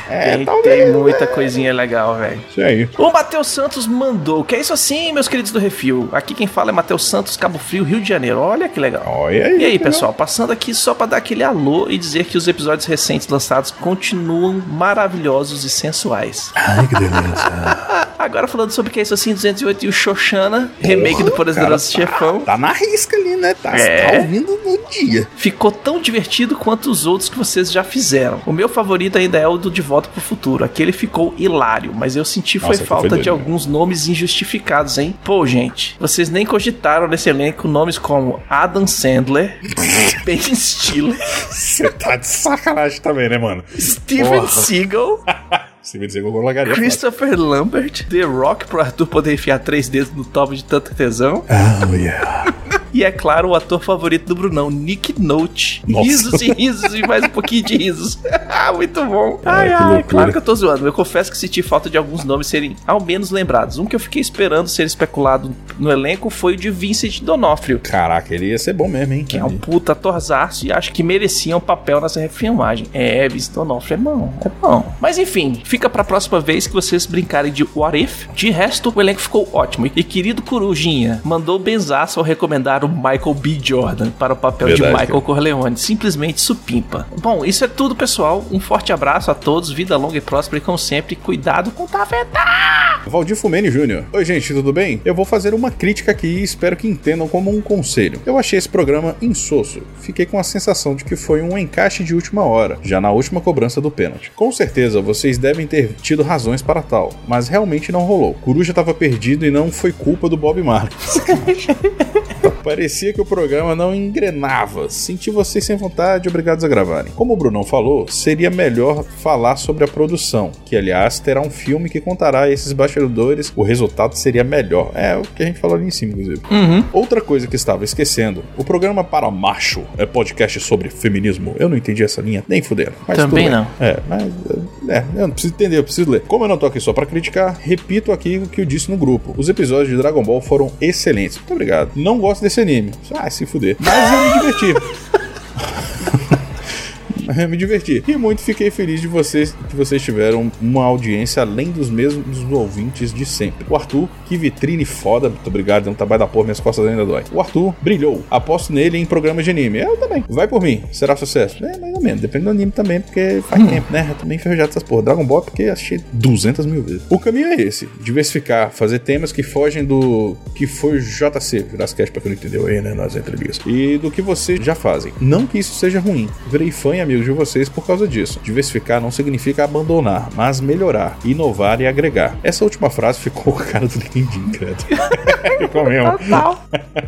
é, tem, talvez, tem muita coisinha legal, velho. Isso aí. O Matheus Santos mandou, que é isso assim, meus queridos do Refil. Aqui quem fala é Matheus Santos, Cabo Frio, Rio de Janeiro. Olha que legal. Olha aí. E aí, pessoal, passando aqui só pra dar aquele alô e dizer que os episódios recentes lançados continuam maravilhosos e sensuais. Ai, que delícia. [LAUGHS] Agora falando sobre o que é isso assim 208 e o Xoxana, remake do Poderoso Chefão. Tá na risca ali, né? Tá, É. tá ouvindo no dia. Ficou tão divertido quanto os outros que vocês já fizeram. O meu favorito ainda é o do De Volta pro Futuro. Aquele ficou hilário, mas eu senti foi Nossa, aquele falta foi de doido. alguns nomes injustificados, hein? Pô, gente, vocês nem cogitaram nesse elenco nomes como Adam Sandler, [LAUGHS] Ben Stiller, Você tá de sacanagem também, né, mano? Steven Porra. Seagal. [LAUGHS] Christopher Lambert, The Rock pro Arthur poder enfiar três dedos no topo de tanto tesão. Oh, yeah. E é claro, o ator favorito do Brunão, Nick Note. Nossa. Risos e risos e mais um pouquinho de risos. [LAUGHS] Muito bom. Ai, que ai, claro que eu tô zoando. Eu confesso que senti falta de alguns nomes serem ao menos lembrados. Um que eu fiquei esperando ser especulado no elenco foi o de Vincent D'Onofrio. Caraca, ele ia ser bom mesmo, hein? Que é um puta atorzaço e acho que merecia um papel nessa refilmagem. É, Vincent D'Onofrio é bom, é bom. Mas enfim, fica pra próxima vez que vocês brincarem de What If. De resto, o elenco ficou ótimo. E querido Corujinha mandou benzaço ao recomendar o Michael B. Jordan para o papel de Verdade, Michael cara. Corleone. Simplesmente supimpa. Bom, isso é tudo, pessoal. Um forte abraço a todos, vida longa e próspera e como sempre, cuidado com o tafetá! Valdir Fumene Jr. Oi, gente, tudo bem? Eu vou fazer uma crítica aqui e espero que entendam como um conselho. Eu achei esse programa insosso. Fiquei com a sensação de que foi um encaixe de última hora, já na última cobrança do pênalti. Com certeza vocês devem ter tido razões para tal, mas realmente não rolou. Coruja estava perdido e não foi culpa do Bob Marques. [LAUGHS] Parecia que o programa não engrenava. Senti vocês sem vontade, obrigados a gravarem. Como o Brunão falou, seria melhor falar sobre a produção, que aliás terá um filme que contará esses bastidores. O resultado seria melhor. É o que a gente falou ali em cima, inclusive. Outra coisa que estava esquecendo: o programa para macho é podcast sobre feminismo. Eu não entendi essa linha, nem fudendo. Mas Também não. É, mas. É, eu não preciso entender, eu preciso ler. Como eu não tô aqui só pra criticar, repito aqui o que eu disse no grupo. Os episódios de Dragon Ball foram excelentes. Muito obrigado. Não gosto desse anime. Ah, se fuder. Mas eu me diverti. [LAUGHS] [LAUGHS] Me diverti. E muito fiquei feliz de vocês que vocês tiveram uma audiência além dos mesmos ouvintes de sempre. O Arthur, que vitrine foda. Muito obrigado, deu um trabalho da porra, minhas costas ainda dói. O Arthur brilhou. Aposto nele em programas de anime. Eu também. Vai por mim. Será sucesso? É, mais ou menos. Depende do anime também, porque faz tempo, né? Eu também enferrujado essas porra. Dragon Ball, é porque assisti 200 mil vezes. O caminho é esse: diversificar, fazer temas que fogem do que foi JC, Virascast, pra quem não entendeu aí, né? Nas entrelinhas. E do que vocês já fazem. Não que isso seja ruim. Virei fã amigo de vocês por causa disso. Diversificar não significa abandonar, mas melhorar, inovar e agregar. Essa última frase ficou com a cara do LinkedIn, credo. [LAUGHS] ficou mesmo.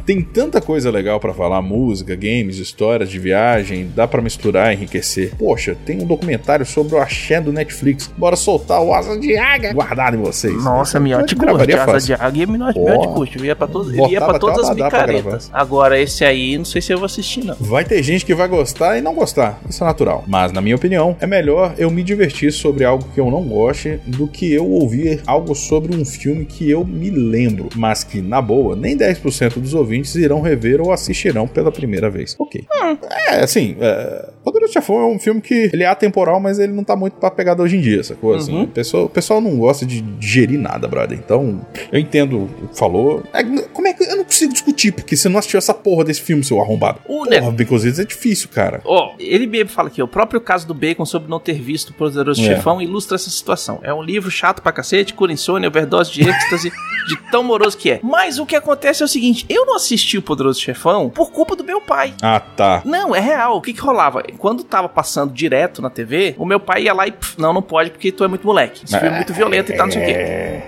Tem tanta coisa legal pra falar, música, games, histórias de viagem, dá pra misturar, enriquecer. Poxa, tem um documentário sobre o axé do Netflix. Bora soltar o Asa de Águia guardado em vocês. Nossa, Eu miote curte, asa de águia e miote curte. Ele ia pra, todos, ia pra todas as micaretas. Agora, esse aí, não sei se eu vou assistir, não. Vai ter gente que vai gostar e não gostar, isso é natural. Mas, na minha opinião, é melhor eu me divertir sobre algo que eu não goste do que eu ouvir algo sobre um filme que eu me lembro, mas que, na boa, nem 10% dos ouvintes irão rever ou assistirão pela primeira vez. Ok. É, assim, é... Poderoso Chefão é um filme que ele é atemporal, mas ele não tá muito pra pegada hoje em dia, sacou? Assim, o, pessoal, o pessoal não gosta de digerir nada, brother. Então, eu entendo o que falou. É, como é que eu não consigo discutir? Porque você não assistiu essa porra desse filme, seu arrombado. O Porra, Baconzitos é difícil, cara. Ó, ele mesmo fala aqui, o próprio caso do Bacon sobre não ter visto o Poderoso É. Chefão ilustra essa situação. É um livro chato pra cacete, cura insônia, overdose de êxtase, [LAUGHS] de tão moroso que é. Mas o que acontece é o seguinte, eu não assisti o Poderoso Chefão por culpa do meu pai. Ah, tá. Não, é real. O que que rolava? Quando tava passando direto na TV, o meu pai ia lá e, pff, não, não pode porque tu é muito moleque. Esse filme é muito violento e tal, não sei o quê.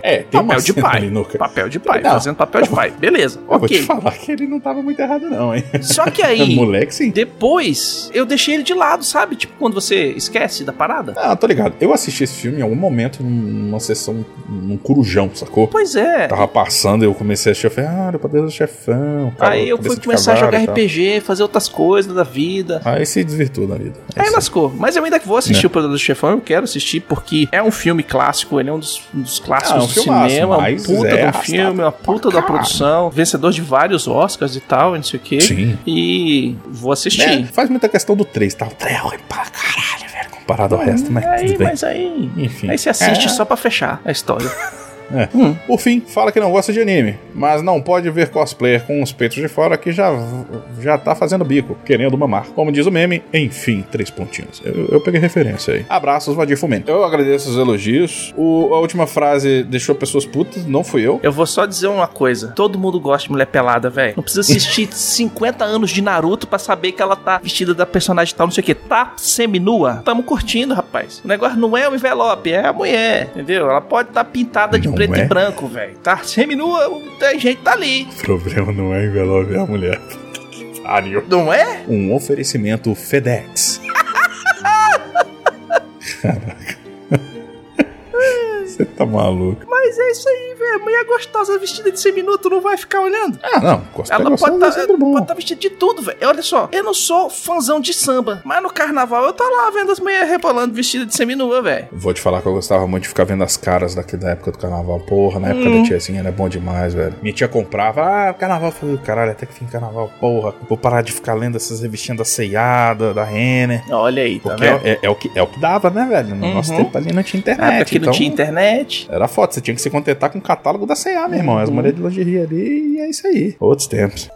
É, tem uma Papel de pai. Papel de pai, Não. fazendo papel de pai. Beleza, Eu vou te ok. falar que ele não tava muito errado, não, hein? Só que [LAUGHS] aí, Moleque, sim. depois, eu deixei ele de lado, sabe? Tipo, quando você esquece da parada. Ah, tô ligado. Eu assisti esse filme em algum momento numa sessão, num corujão, sacou? Pois é. Tava passando e eu comecei a assistir, eu falei, ah, o poder do chefão. cara, Aí eu fui começar a jogar. RPG, fazer outras coisas da vida. Aí se desvirtuou na vida. Aí isso lascou. Mas eu ainda vou assistir É. o Poder do Chefão, eu quero assistir porque é um filme clássico, ele é um dos, um dos clássicos Ah, é um do cinema, um mas puta é do filme, uma puta da produção, vencedor de vários Oscars e tal, e não sei o quê. Sim. E vou assistir. É, faz muita questão do 3, tá? O 3 é ruim pra caralho, velho, comparado ao resto, mas Aí, tudo bem. mas aí. Enfim. Aí você assiste É. só pra fechar a história. [LAUGHS] É. Por fim, fala que não gosta de anime, mas não pode ver cosplayer com os peitos de fora que já, já tá fazendo bico, querendo mamar. Como diz o meme, enfim, três pontinhos. Eu, eu peguei referência aí. Abraços, Vadir Fumento. Eu agradeço os elogios. O- a última frase deixou pessoas putas, não fui eu. Eu vou só dizer uma coisa: todo mundo gosta de mulher pelada, velho. Não precisa assistir [LAUGHS] 50 anos de Naruto pra saber que ela tá vestida da personagem tal, não sei o que. Tá seminua? Tamo curtindo, rapaz. O negócio não é o envelope, é a mulher, entendeu? Ela pode estar pintada de preto é? e branco, velho. Tá seminua, tem gente tá ali. O problema não é envelope, é a mulher. Pariu. Não é? Um oferecimento FedEx. [LAUGHS] Caraca. [LAUGHS] Você tá maluco. Mas é isso aí, velho. A mulher gostosa vestida de seminu, tu não vai ficar olhando? Ah, não. Ela pode é estar bom. vestida de tudo, velho. Olha só, eu não sou fãzão de samba, mas no carnaval eu tô lá vendo as mulheres rebolando vestida de seminua, velho. Vou te falar que eu gostava muito de ficar vendo as caras daqui da época do carnaval. Porra, na época da tiazinha era bom demais, velho. Minha tia comprava, ah, carnaval. Falei, caralho, até que fim carnaval, porra. Vou parar de ficar lendo essas revistinhas da C&A, da, Renner. Olha aí, tá Porque vendo? é, é o que, é o que dava, né, velho? No nosso Uhum. tempo ali não tinha internet. época que então não tinha internet. Era foda, você tinha que se contentar com o catálogo da C&A, meu irmão. As Uhum. mulheres de lingerie ali e é isso aí. Outros tempos.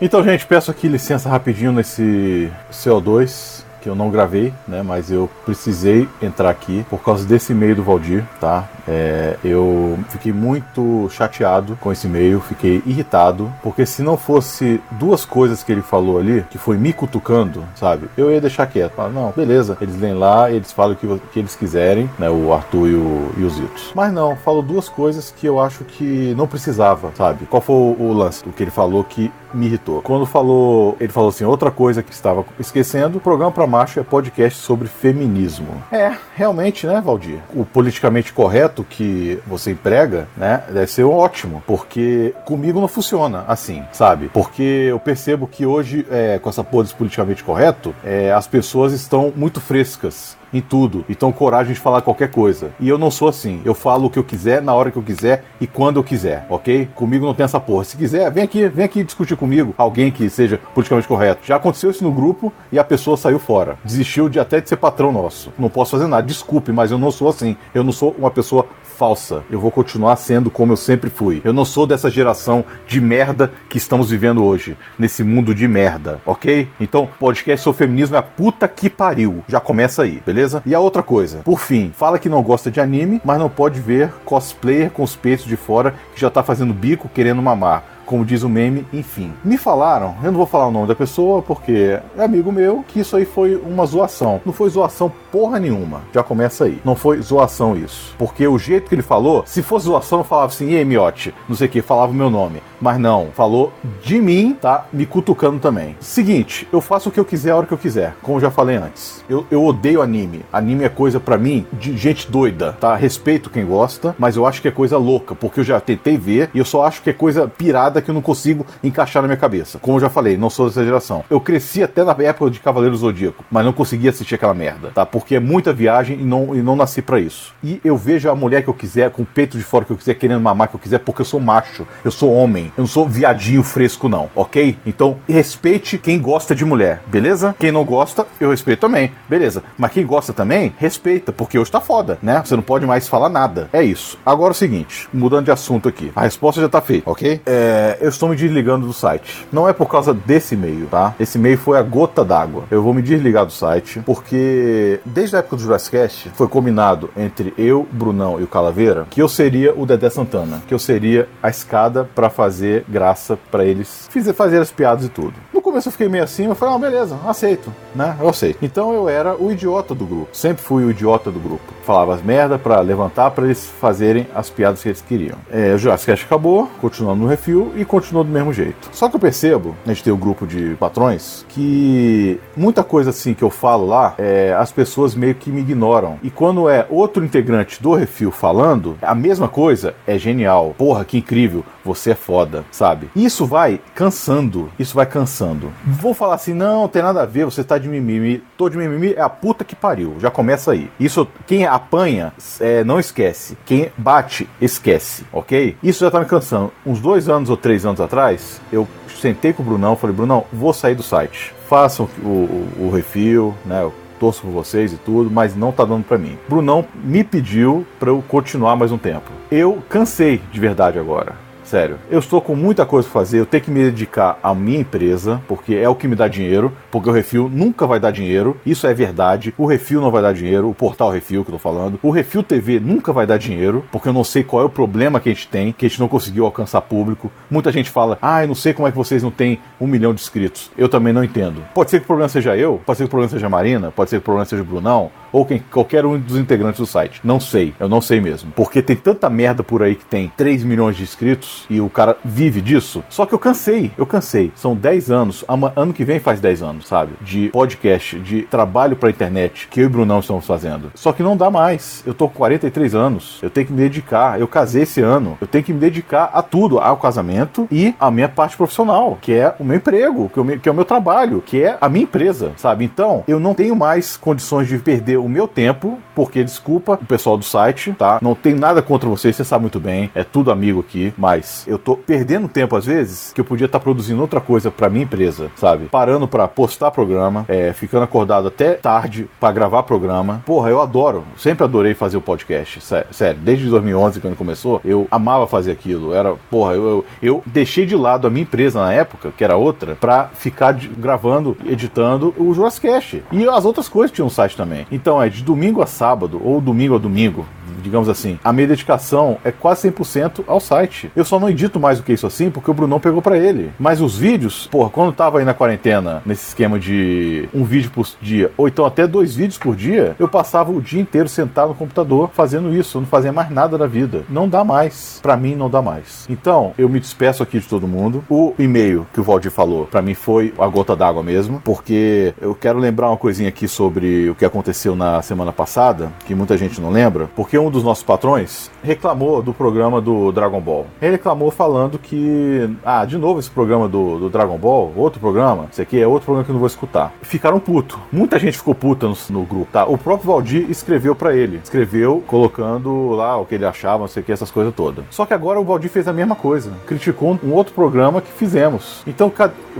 Então, gente, peço aqui licença rapidinho nesse CO2 que eu não gravei, né? Mas eu precisei entrar aqui por causa desse e-mail do Valdir, tá? É, eu fiquei muito chateado com esse e-mail, fiquei irritado, porque se não fosse duas coisas que ele falou ali, que foi me cutucando, sabe? Eu ia deixar quieto. Falar, não, beleza, eles leem lá, eles falam o que, o que eles quiserem, né? O Arthur e, o, e os Zitos. Mas não, falou duas coisas que eu acho que não precisava, sabe? Qual foi o, o lance do que ele falou que me irritou? Quando falou, ele falou assim, outra coisa que estava esquecendo, o programa pra macho é podcast sobre feminismo. É, realmente, né, Valdir? O politicamente correto que você emprega, né, deve ser ótimo, porque comigo não funciona assim, sabe? Porque eu percebo que hoje, é, com essa porra desse politicamente correto, é, as pessoas estão muito frescas em tudo e estão coragem de falar qualquer coisa. E eu não sou assim. Eu falo o que eu quiser, na hora que eu quiser e quando eu quiser, ok? Comigo não tem essa porra. Se quiser, vem aqui, vem aqui discutir comigo. Alguém que seja politicamente correto. Já aconteceu isso no grupo e a pessoa saiu fora. Desistiu de até de ser patrão nosso. Não posso fazer nada. Desculpe, mas eu não sou assim. Eu não sou uma pessoa falsa. Eu vou continuar sendo como eu sempre fui. Eu não sou dessa geração de merda que estamos vivendo hoje, nesse mundo de merda, ok? Então, podcast sobre feminismo é a puta que pariu. Já começa aí, beleza? E a outra coisa, por fim, fala que não gosta de anime, mas não pode ver cosplayer com os peitos de fora que já tá fazendo bico querendo mamar como diz o meme, enfim. Me falaram, eu não vou falar o nome da pessoa porque é amigo meu, que isso aí foi uma zoação. Não foi zoação porra nenhuma. Já começa aí. Não foi zoação isso. Porque o jeito que ele falou, se fosse zoação, eu falava assim, ei, miote, não sei o que, falava o meu nome. Mas não, falou de mim, tá? Me cutucando também. Seguinte, eu faço o que eu quiser a hora que eu quiser, como eu já falei antes. Eu, eu odeio anime. Anime é coisa pra mim de gente doida, tá? Respeito quem gosta, mas eu acho que é coisa louca, porque eu já tentei ver e eu só acho que é coisa pirada que eu não consigo encaixar na minha cabeça. Como eu já falei, não sou dessa geração. Eu cresci até na época de Cavaleiro Zodíaco, mas não conseguia assistir aquela merda, tá? Porque é muita viagem e não, e não nasci pra isso. E eu vejo a mulher que eu quiser, com o peito de fora que eu quiser, querendo mamar que eu quiser, porque eu sou macho, eu sou homem, eu não sou viadinho fresco, não, ok? Então, respeite quem gosta de mulher, beleza? Quem não gosta, eu respeito também, beleza? Mas quem gosta também, respeita, porque hoje tá foda, né? Você não pode mais falar nada. É isso. Agora é o seguinte, mudando de assunto aqui, a resposta já tá feita, ok? É, eu estou me desligando do site. Não é por causa desse e-mail, tá? Esse e-mail foi a gota d'água. Eu vou me desligar do site, porque desde a época do Jurassic Cast, foi combinado entre eu, Brunão e o Calaveira que eu seria o Dedé Santana, que eu seria a escada pra fazer graça pra eles fazer as piadas e tudo. No começo eu fiquei meio assim, eu falei, ah, beleza, aceito, né? Eu aceito. Então eu era o idiota do grupo. Sempre fui o idiota do grupo. Falava as merda pra levantar pra eles fazerem as piadas que eles queriam. É, o Jurassic Cast acabou, continuando no refil e continuou do mesmo jeito. Só que eu percebo, a gente tem o um grupo de patrões, que muita coisa assim que eu falo lá, é, as pessoas meio que me ignoram. E quando é outro integrante do refil falando, a mesma coisa é genial. Porra, que incrível, você é foda, sabe? Isso vai cansando, isso vai cansando. Vou falar assim, não, tem nada a ver, você tá de mimimi. Tô de mimimi é a puta que pariu. Já começa aí. Isso, quem apanha, é, não esquece. Quem bate, esquece, ok? Isso já tá me cansando. Uns dois anos ou três anos atrás, eu sentei com o Brunão, falei, Brunão, vou sair do site. Façam o, o, o refil, né? Eu torço por vocês e tudo, mas não tá dando para mim. Brunão me pediu para eu continuar mais um tempo. Eu cansei de verdade agora. Sério, eu estou com muita coisa para fazer, eu tenho que me dedicar à minha empresa, porque é o que me dá dinheiro, porque o Refil nunca vai dar dinheiro, isso é verdade. O Refil não vai dar dinheiro, o portal Refil que eu tô falando. O Refil TV nunca vai dar dinheiro, porque eu não sei qual é o problema que a gente tem, que a gente não conseguiu alcançar público. Muita gente fala, ah, eu não sei como é que vocês não têm um milhão de inscritos. Eu também não entendo. Pode ser que o problema seja eu, pode ser que o problema seja a Marina, pode ser que o problema seja o Brunão, ou quem, qualquer um dos integrantes do site. Não sei, eu não sei mesmo. Porque tem tanta merda por aí que tem 3 milhões de inscritos e o cara vive disso. Só que eu cansei, eu cansei. São 10 anos, ano que vem faz 10 anos, sabe? De podcast, de trabalho pra internet que eu e o Brunão estamos fazendo. Só que não dá mais. Eu tô com 43 anos, eu tenho que me dedicar. Eu casei esse ano, eu tenho que me dedicar a tudo, ao casamento e à minha parte profissional, que é o meu emprego, que é o meu, que é o meu trabalho, que é a minha empresa, sabe? Então, eu não tenho mais condições de perder o meu tempo, porque, desculpa, o pessoal do site, tá? Não tem nada contra vocês, você sabe muito bem, é tudo amigo aqui, mas eu tô perdendo tempo às vezes que eu podia estar produzindo outra coisa pra minha empresa, sabe? Parando pra postar programa, é, ficando acordado até tarde pra gravar programa. Porra, eu adoro, sempre adorei fazer o podcast, sé- sério, desde 2011 quando começou, eu amava fazer aquilo, era, porra, eu, eu, eu deixei de lado a minha empresa na época, que era outra, pra ficar de- gravando, editando o Jurassic Cast. E as outras coisas tinham um site também. Então é de domingo a sábado, ou domingo a domingo, digamos assim, a minha dedicação é quase 100% ao site. Eu só não edito mais do que isso assim porque o Brunão pegou pra ele. Mas os vídeos, porra, quando eu tava aí na quarentena, nesse esquema de um vídeo por dia, ou então até dois vídeos por dia, eu passava o dia inteiro sentado no computador fazendo isso. Eu não fazia mais nada da vida. Não dá mais. Pra mim, não dá mais. Então, eu me despeço aqui de todo mundo. O e-mail que o Valdir falou, pra mim foi a gota d'água mesmo, porque eu quero lembrar uma coisinha aqui sobre o que aconteceu na semana passada, que muita gente não lembra, porque um dos nossos patrões reclamou do programa do Dragon Ball. Ele reclamou falando que, ah, de novo esse programa do, do Dragon Ball, outro programa, isso aqui é outro programa que eu não vou escutar. Ficaram puto. Muita gente ficou puta no, no grupo, tá? O próprio Valdir escreveu pra ele. Escreveu colocando lá o que ele achava, não sei o que, essas coisas todas. Só que agora o Valdir fez a mesma coisa. Criticou um outro programa que fizemos. Então,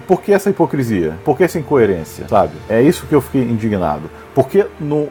por que essa hipocrisia? Por que essa incoerência, sabe? É isso que eu fiquei indignado. Porque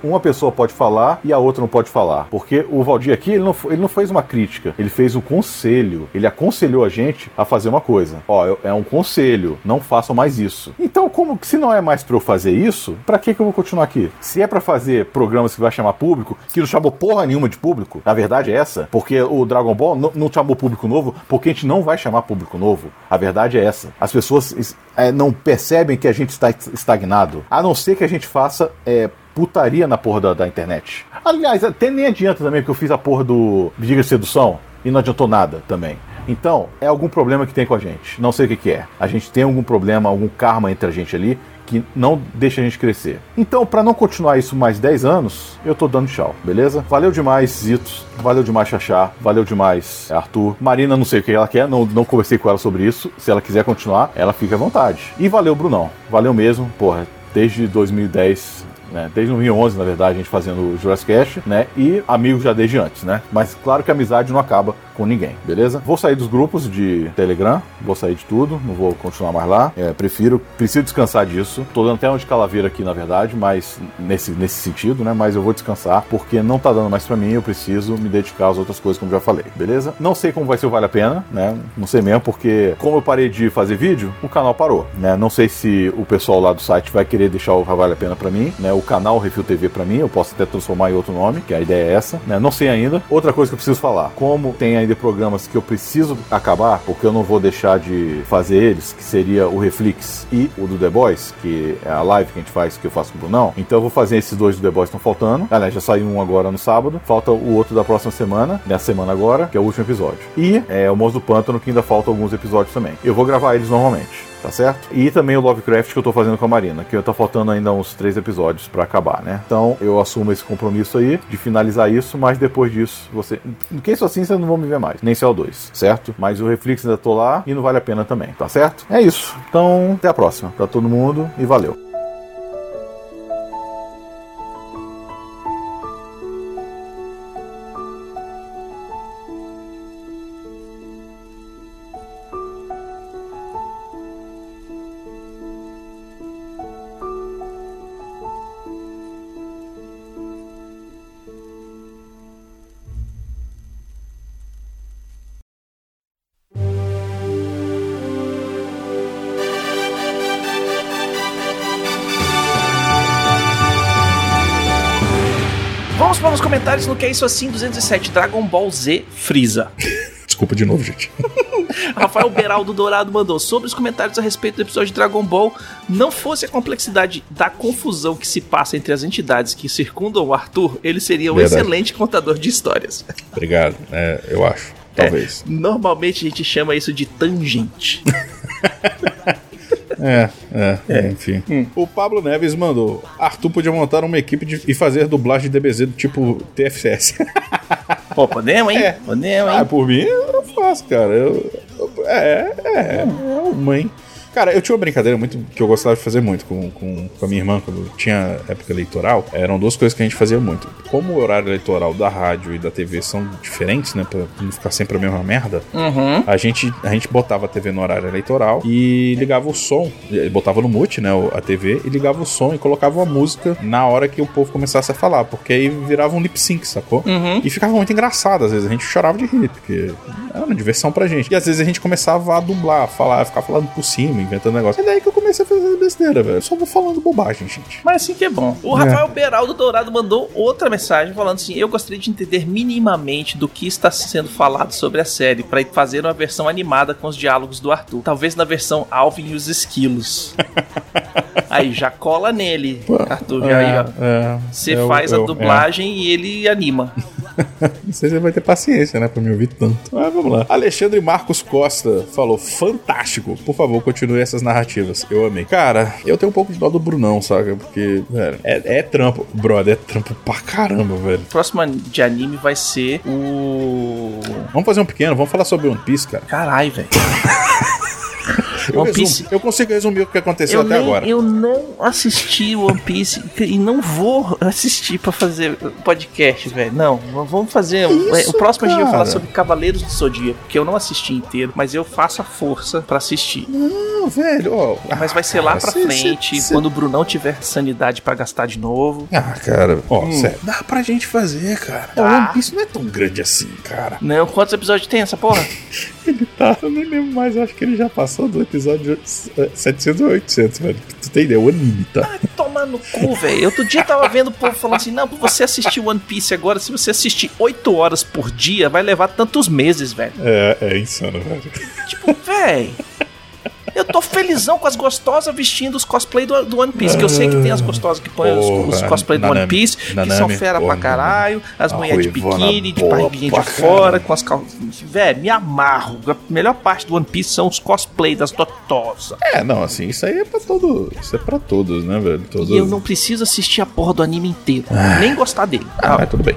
uma pessoa pode falar e a outra não pode falar. Porque o Valdir aqui, ele não, ele não fez uma crítica, ele fez um conselho. Ele aconselhou a gente a fazer uma coisa. Ó, é um conselho, não façam mais isso. Então, como se não é mais pra eu fazer isso, pra que que eu vou continuar aqui? Se é pra fazer programas que vai chamar público, que não chamou porra nenhuma de público, na verdade é essa. Porque o Dragon Ball não, não chamou público novo, porque a gente não vai chamar público novo. A verdade é essa. As pessoas es- é, não percebem que a gente está estagnado. A não ser que a gente faça é, putaria na porra da, da internet. Aliás, até nem adianta também, porque eu fiz a porra do Diga Sedução e não adiantou nada também. Então, é algum problema que tem com a gente. Não sei o que, que é. A gente tem algum problema, algum karma entre a gente ali que não deixa a gente crescer. Então, pra não continuar isso mais 10 anos, eu tô dando tchau, beleza? Valeu demais, Zitos. Valeu demais, Xaxá. Valeu demais, Arthur. Marina, não sei o que ela quer, não, não conversei com ela sobre isso. Se ela quiser continuar, ela fica à vontade. E valeu, Brunão. Valeu mesmo, porra. Desde 2010 né? Desde 2011, na verdade, a gente fazendo o Jurassic Cast, né? E amigos já desde antes, né? Mas claro que a amizade não acaba com ninguém, beleza? Vou sair dos grupos de Telegram, vou sair de tudo, não vou continuar mais lá. É, prefiro, preciso descansar disso. Tô dando até um de calaveira aqui, na verdade, mas nesse, nesse sentido, né? Mas eu vou descansar porque não tá dando mais pra mim, eu preciso me dedicar às outras coisas, como já falei, beleza? Não sei como vai ser o Vale a Pena, né? Não sei mesmo, porque como eu parei de fazer vídeo, o canal parou, né? Não sei se o pessoal lá do site vai querer deixar o Vale a Pena pra mim, né? O canal Refil TV pra mim, eu posso até transformar em outro nome, que a ideia é essa, né? Não sei ainda. Outra coisa que eu preciso falar, como tem ainda programas que eu preciso acabar, porque eu não vou deixar de fazer eles, que seria o Reflex e o do The Boys, que é a live que a gente faz, que eu faço com o Brunão. Então eu vou fazer esses dois do The Boys estão faltando. Aliás, já saiu um agora no sábado. Falta o outro da próxima semana, nessa semana agora, que é o último episódio. E é o Monstro do Pântano, que ainda falta alguns episódios também. Eu vou gravar eles normalmente tá certo? E também o Lovecraft que eu tô fazendo com a Marina, que tá faltando ainda uns três episódios pra acabar, né? Então eu assumo esse compromisso aí de finalizar isso, mas depois disso você. Que isso assim vocês não vão me ver mais, nem CO2, certo? Mas o Reflex ainda tô lá e não vale a pena também, tá certo? É isso. Então até a próxima pra todo mundo e valeu. Que é isso assim 207 Dragon Ball Z Freeza. Desculpa de novo, gente. [LAUGHS] Rafael Beraldo Dourado mandou sobre os comentários a respeito do episódio de Dragon Ball. Não fosse a complexidade da confusão que se passa entre as entidades que circundam o Arthur, ele seria um Verdade. excelente contador de histórias. Obrigado. É, eu acho. Talvez. Normalmente a gente chama isso de tangente. [LAUGHS] É, é, enfim. O Pablo Neves mandou: Arthur podia montar uma equipe de- e fazer dublagem de DBZ do tipo TFCS. [LAUGHS] Pô, podemos, hein? É. Podemos, ah, hein? por mim eu faço, cara. Eu, eu- é, é, é uma, hein? Cara, eu tinha uma brincadeira muito que eu gostava de fazer muito com, com, com a minha irmã quando tinha época eleitoral. Eram duas coisas que a gente fazia muito. Como o horário eleitoral da rádio e da TV são diferentes, né? Pra não ficar sempre a mesma merda, Uhum. a gente, a gente botava a TV no horário eleitoral e ligava o som, botava no mute, né, a TV, e ligava o som e colocava uma música na hora que o povo começasse a falar, porque aí virava um lip sync, sacou? Uhum. E ficava muito engraçado, às vezes a gente chorava de rir, porque era uma diversão pra gente. E às vezes a gente começava a dublar, a falar, a ficar falando por cima, inventando negócio. É daí que eu comecei a fazer besteira, velho. Eu só vou falando bobagem, gente. Mas assim que é bom. O Rafael Beraldo Dourado mandou outra mensagem falando assim: Eu gostaria de entender minimamente do que está sendo falado sobre a série para fazer uma versão animada com os diálogos do Arthur. Talvez na versão Alvin e os Esquilos. [LAUGHS] Aí já cola nele, Arthur. Já aí, ó. é, Você eu- faz a eu- é. dublagem e ele anima. [LAUGHS] Não sei se você vai ter paciência, né, pra me ouvir tanto. Mas vamos lá. Alexandre Marcos Costa falou: fantástico. Por favor, continue essas narrativas. Eu amei. Cara, eu tenho um pouco de dó do Brunão, saca? Porque, velho, é, é trampo. Brother, é trampo pra caramba, velho. O próximo de anime vai ser o. Vamos fazer um pequeno, vamos falar sobre One Piece, cara. Caralho, velho. [LAUGHS] Eu, One resumo- Piece. eu consigo resumir o que aconteceu Eu, até nem- agora. eu não assisti One Piece e não vou assistir pra fazer podcast, velho. Não, vamos fazer. Isso, o próximo a gente vai cara? falar sobre Cavaleiros do Zodíaco, que eu não assisti inteiro, mas eu faço a força pra assistir. Não, velho, ó. Mas vai ser lá cara, pra frente, quando o Brunão tiver sanidade pra gastar de novo. Ah, cara, ó, Hum. sério. Dá pra gente fazer, cara. O Dá. One Piece não é tão grande assim, cara. Não, quantos episódios tem essa porra? [LAUGHS] Tá, eu nem lembro mais, eu acho que ele já passou do episódio eh, 700 ou 800, velho. Tu tem ideia, o anime, tá? Tomar no cu, velho. Outro dia tava vendo o povo falando assim: não, você assistir One Piece agora, se você assistir 8 horas por dia, vai levar tantos meses, velho. É, é insano, velho. Tipo, véi. Eu tô felizão com as gostosas vestindo os cosplay do, do One Piece. Que eu sei que tem as gostosas que põem os, os cosplay do Nanami, One Piece, que Nanami, são fera pra porra, caralho. As mulheres de biquíni, de barriguinha pra de fora, com as calças. Velho, me amarro. A melhor parte do One Piece são os cosplay das gostosas. É, não, assim, isso aí é pra todo. Isso é pra todos, né, velho? Todos. E eu não preciso assistir a porra do anime inteiro. Nem gostar dele. Ah, mas tudo bem.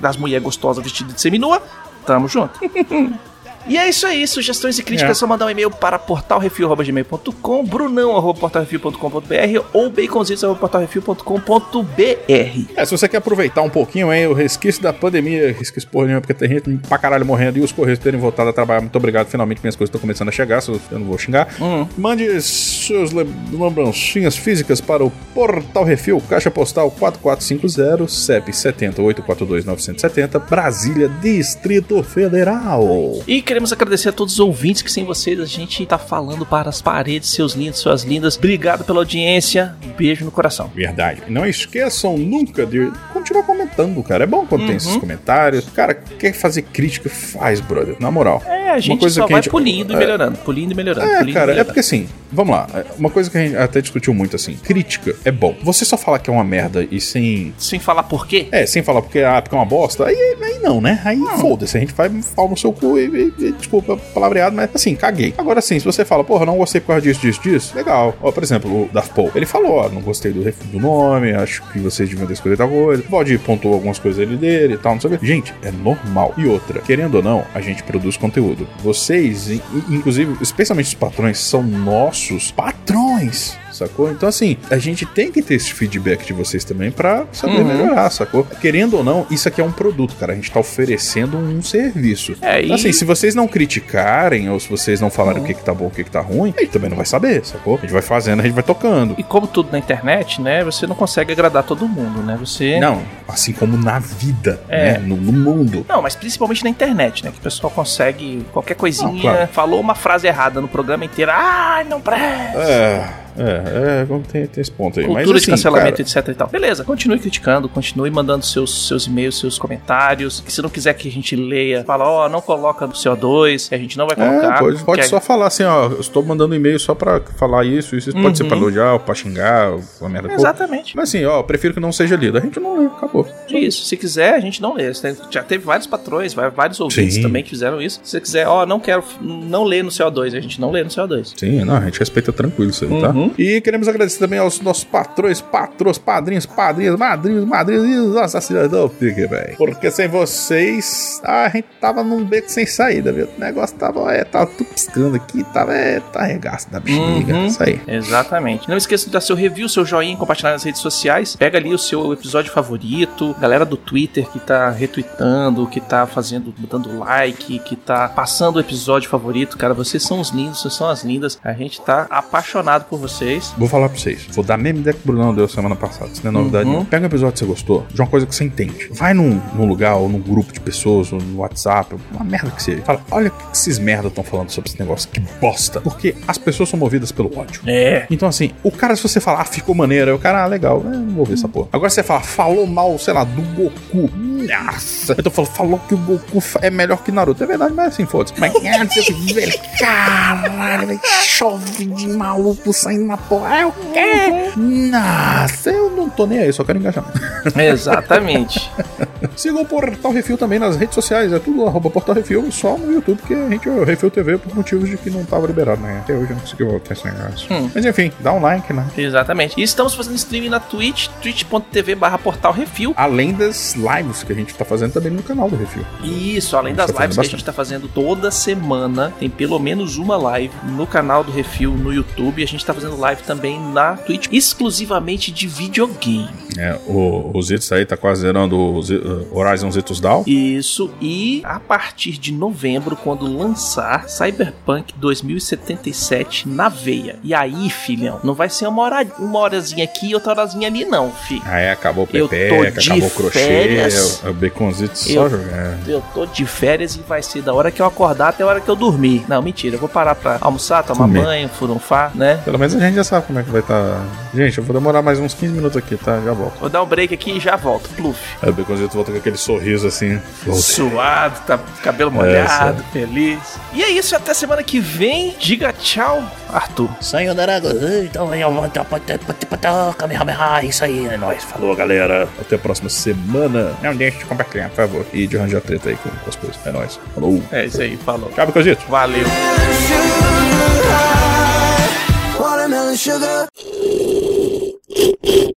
das mulheres gostosas vestidas de seminua, tamo junto. [LAUGHS] E é isso aí, sugestões e críticas É. só mandar um e-mail para portalrefil.gmail.com, brunão.portalrefil.com.br ou baconzitos.portalrefil.com.br. É, se você quer aproveitar um pouquinho aí o resquício da pandemia, resquício porra nenhuma, porque tem gente pra caralho morrendo e os Correios terem voltado a trabalhar. Muito obrigado, finalmente minhas coisas estão começando a chegar, se eu não vou xingar. Mande suas lem- lembrancinhas físicas para o Portal Refil, Caixa Postal 4450, CEP 70842-970, Brasília, Distrito Federal. E queremos agradecer a todos os ouvintes que sem vocês a gente tá falando para as paredes, seus lindos, suas lindas. Obrigado pela audiência. Um beijo no coração. Verdade. Não esqueçam nunca de continuar comentando, cara. É bom quando tem Uhum. esses comentários. Cara, quer fazer crítica, faz, brother. Na moral. É, a Uma gente coisa só que a vai gente- polindo e é. melhorando, polindo e melhorando. É, polindo cara, é melhorando. porque assim, vamos lá. é, Uma coisa que a gente até discutiu muito assim: crítica é bom. Você só falar que é uma merda e sem. Sem falar por quê? É, sem falar porque, ah, porque é uma bosta, aí, aí não, né? Aí foda-se, a gente vai pau no seu cu e- e- desculpa palavreado, mas assim, caguei. Agora sim, se você fala, porra, não gostei por causa disso, disso, disso, legal. Ó, por exemplo, o Daft Paul, ele falou, ó, não gostei do, do nome, acho que vocês deviam ter escolhido tal coisa. Valdir pontuou algumas coisas ali dele e tal, não sei o quê. Gente, é normal. E outra, querendo ou não, a gente produz conteúdo. Vocês, in- inclusive, especialmente os patrões, são nossos patrões. Sacou? Então, assim, a gente tem que ter esse feedback de vocês também pra saber Uhum. melhorar, sacou? Querendo ou não, isso aqui é um produto, cara. A gente tá oferecendo um serviço. É, Então, e- assim, se vocês não criticarem ou se vocês não falarem o que, que tá bom o que, que tá ruim, a gente também não vai saber, sacou? A gente vai fazendo, a gente vai tocando. E como tudo na internet, né? Você não consegue agradar todo mundo, né? Você. Não, assim como na vida, É. né? No, no mundo. Não, mas principalmente na internet, né? Que o pessoal consegue qualquer coisinha. Não, claro. Falou uma frase errada no programa inteiro. Ai, não presta. É. É, é, vamos ter, ter esse ponto aí. Cultura Mas, de assim, cancelamento, cara, etc e tal. Beleza, continue criticando, continue mandando seus, seus e-mails, seus comentários. Se não quiser que a gente leia, fala, ó, não coloca no CO2, que a gente não vai colocar. É, pode, pode só falar assim, ó, eu estou mandando e-mail só pra falar isso, isso, isso pode ser Uhum. pra elogiar, ou pra xingar, ou uma merda. é- Pô, Exatamente. Mas assim, ó, eu prefiro que não seja lido. A gente não lê, acabou. Isso, se quiser, a gente não lê. Tem- Já teve vários patrões, vários ouvintes Sim. também que fizeram isso. Se você quiser, ó, não quero, não lê no CO2, a gente não lê no CO2. Sim, não, a gente respeita tranquilo isso aí, Uhum. tá? E queremos agradecer também aos nossos patrões, patrões, padrinhos, padrinhos, madrinhos, madrinhos e os nossos assinantes do velho. Porque sem vocês, a gente tava num beco sem saída, viu? O negócio tava, é, tava tudo piscando aqui, tava, é, tá regaço da bexiga, Uhum. isso aí. Exatamente. Não esqueça de dar seu review, seu joinha, compartilhar nas redes sociais. Pega ali o seu episódio favorito. Galera do Twitter que tá retweetando, que tá fazendo, dando like, que tá passando o episódio favorito. Cara, vocês são os lindos, vocês são as lindas. A gente tá apaixonado por vocês. Vou falar pra vocês. Vou dar a mesma ideia que o Brunão deu semana passada. Isso não é novidade. Uhum. não. Pega um episódio que você gostou, de uma coisa que você entende. Vai num, num lugar ou num grupo de pessoas, ou no WhatsApp, uma merda que seja. Fala, olha o que esses merda estão falando sobre esse negócio. Que bosta. Porque as pessoas são movidas pelo ódio. É. Então, assim, o cara, se você falar, ah, ficou maneiro, aí o cara, ah, legal, é, não vou ver essa porra. Agora você fala, falou mal, sei lá, do Goku. Nossa. Então falou, falou que o Goku é melhor que Naruto. É verdade, mas assim, foda-se. Mas, [LAUGHS] velho, caralho, chove de maluco saindo na porra. É o quê? Nossa, eu não tô nem aí, só quero engajamento. [LAUGHS] Exatamente. Sigam o Portal Refil também nas redes sociais, é tudo arroba Portal Refil, só no YouTube, que a gente é o Refil TV por motivos de que não tava liberado, né? Até hoje eu não consegui voltar esse negócio. Hum. Mas enfim, dá um like, né? Exatamente. E estamos fazendo streaming na Twitch, twitch.tv barra portal refil. Além das lives que a gente tá fazendo também no canal do Refil. Isso, além das tá lives que a gente tá fazendo toda semana, tem pelo menos uma live no canal do Refil no YouTube. E a gente tá fazendo live também na Twitch, exclusivamente de videogame. É, o, o Zitos aí tá quase zerando o Zi- uh, Horizon Zitos Down. Isso, e a partir de novembro, quando lançar Cyberpunk 2077 na veia. E aí, filhão, não vai ser uma, hora, uma horazinha aqui e outra horazinha ali, não, fi. Aí acabou o Pepeca, acabou o crochê, férias. o, o Baconzito só jogar. Eu tô de férias e vai ser da hora que eu acordar até a hora que eu dormir. Não, mentira, eu vou parar pra almoçar, tomar Comer. banho, furunfar, né? Pelo menos gente já sabe como é que vai estar. Gente, eu vou demorar mais uns 15 minutos aqui, tá? Já volto. Vou dar um break aqui e já volto. Pluf. Aí o Baconzito volta com aquele sorriso assim. Suado, tá cabelo molhado, feliz. E é isso, até semana que vem. Diga tchau, Arthur. Sayonara, então Kamehameha, isso aí, é nóis. Falou, galera. Até a próxima semana. Não deixe de compartilhar, por favor. E de arranjar treta aí com, com as coisas. É nóis. Falou. É isso aí, falou. Tchau, Baconzito. Valeu. Watermelon sugar.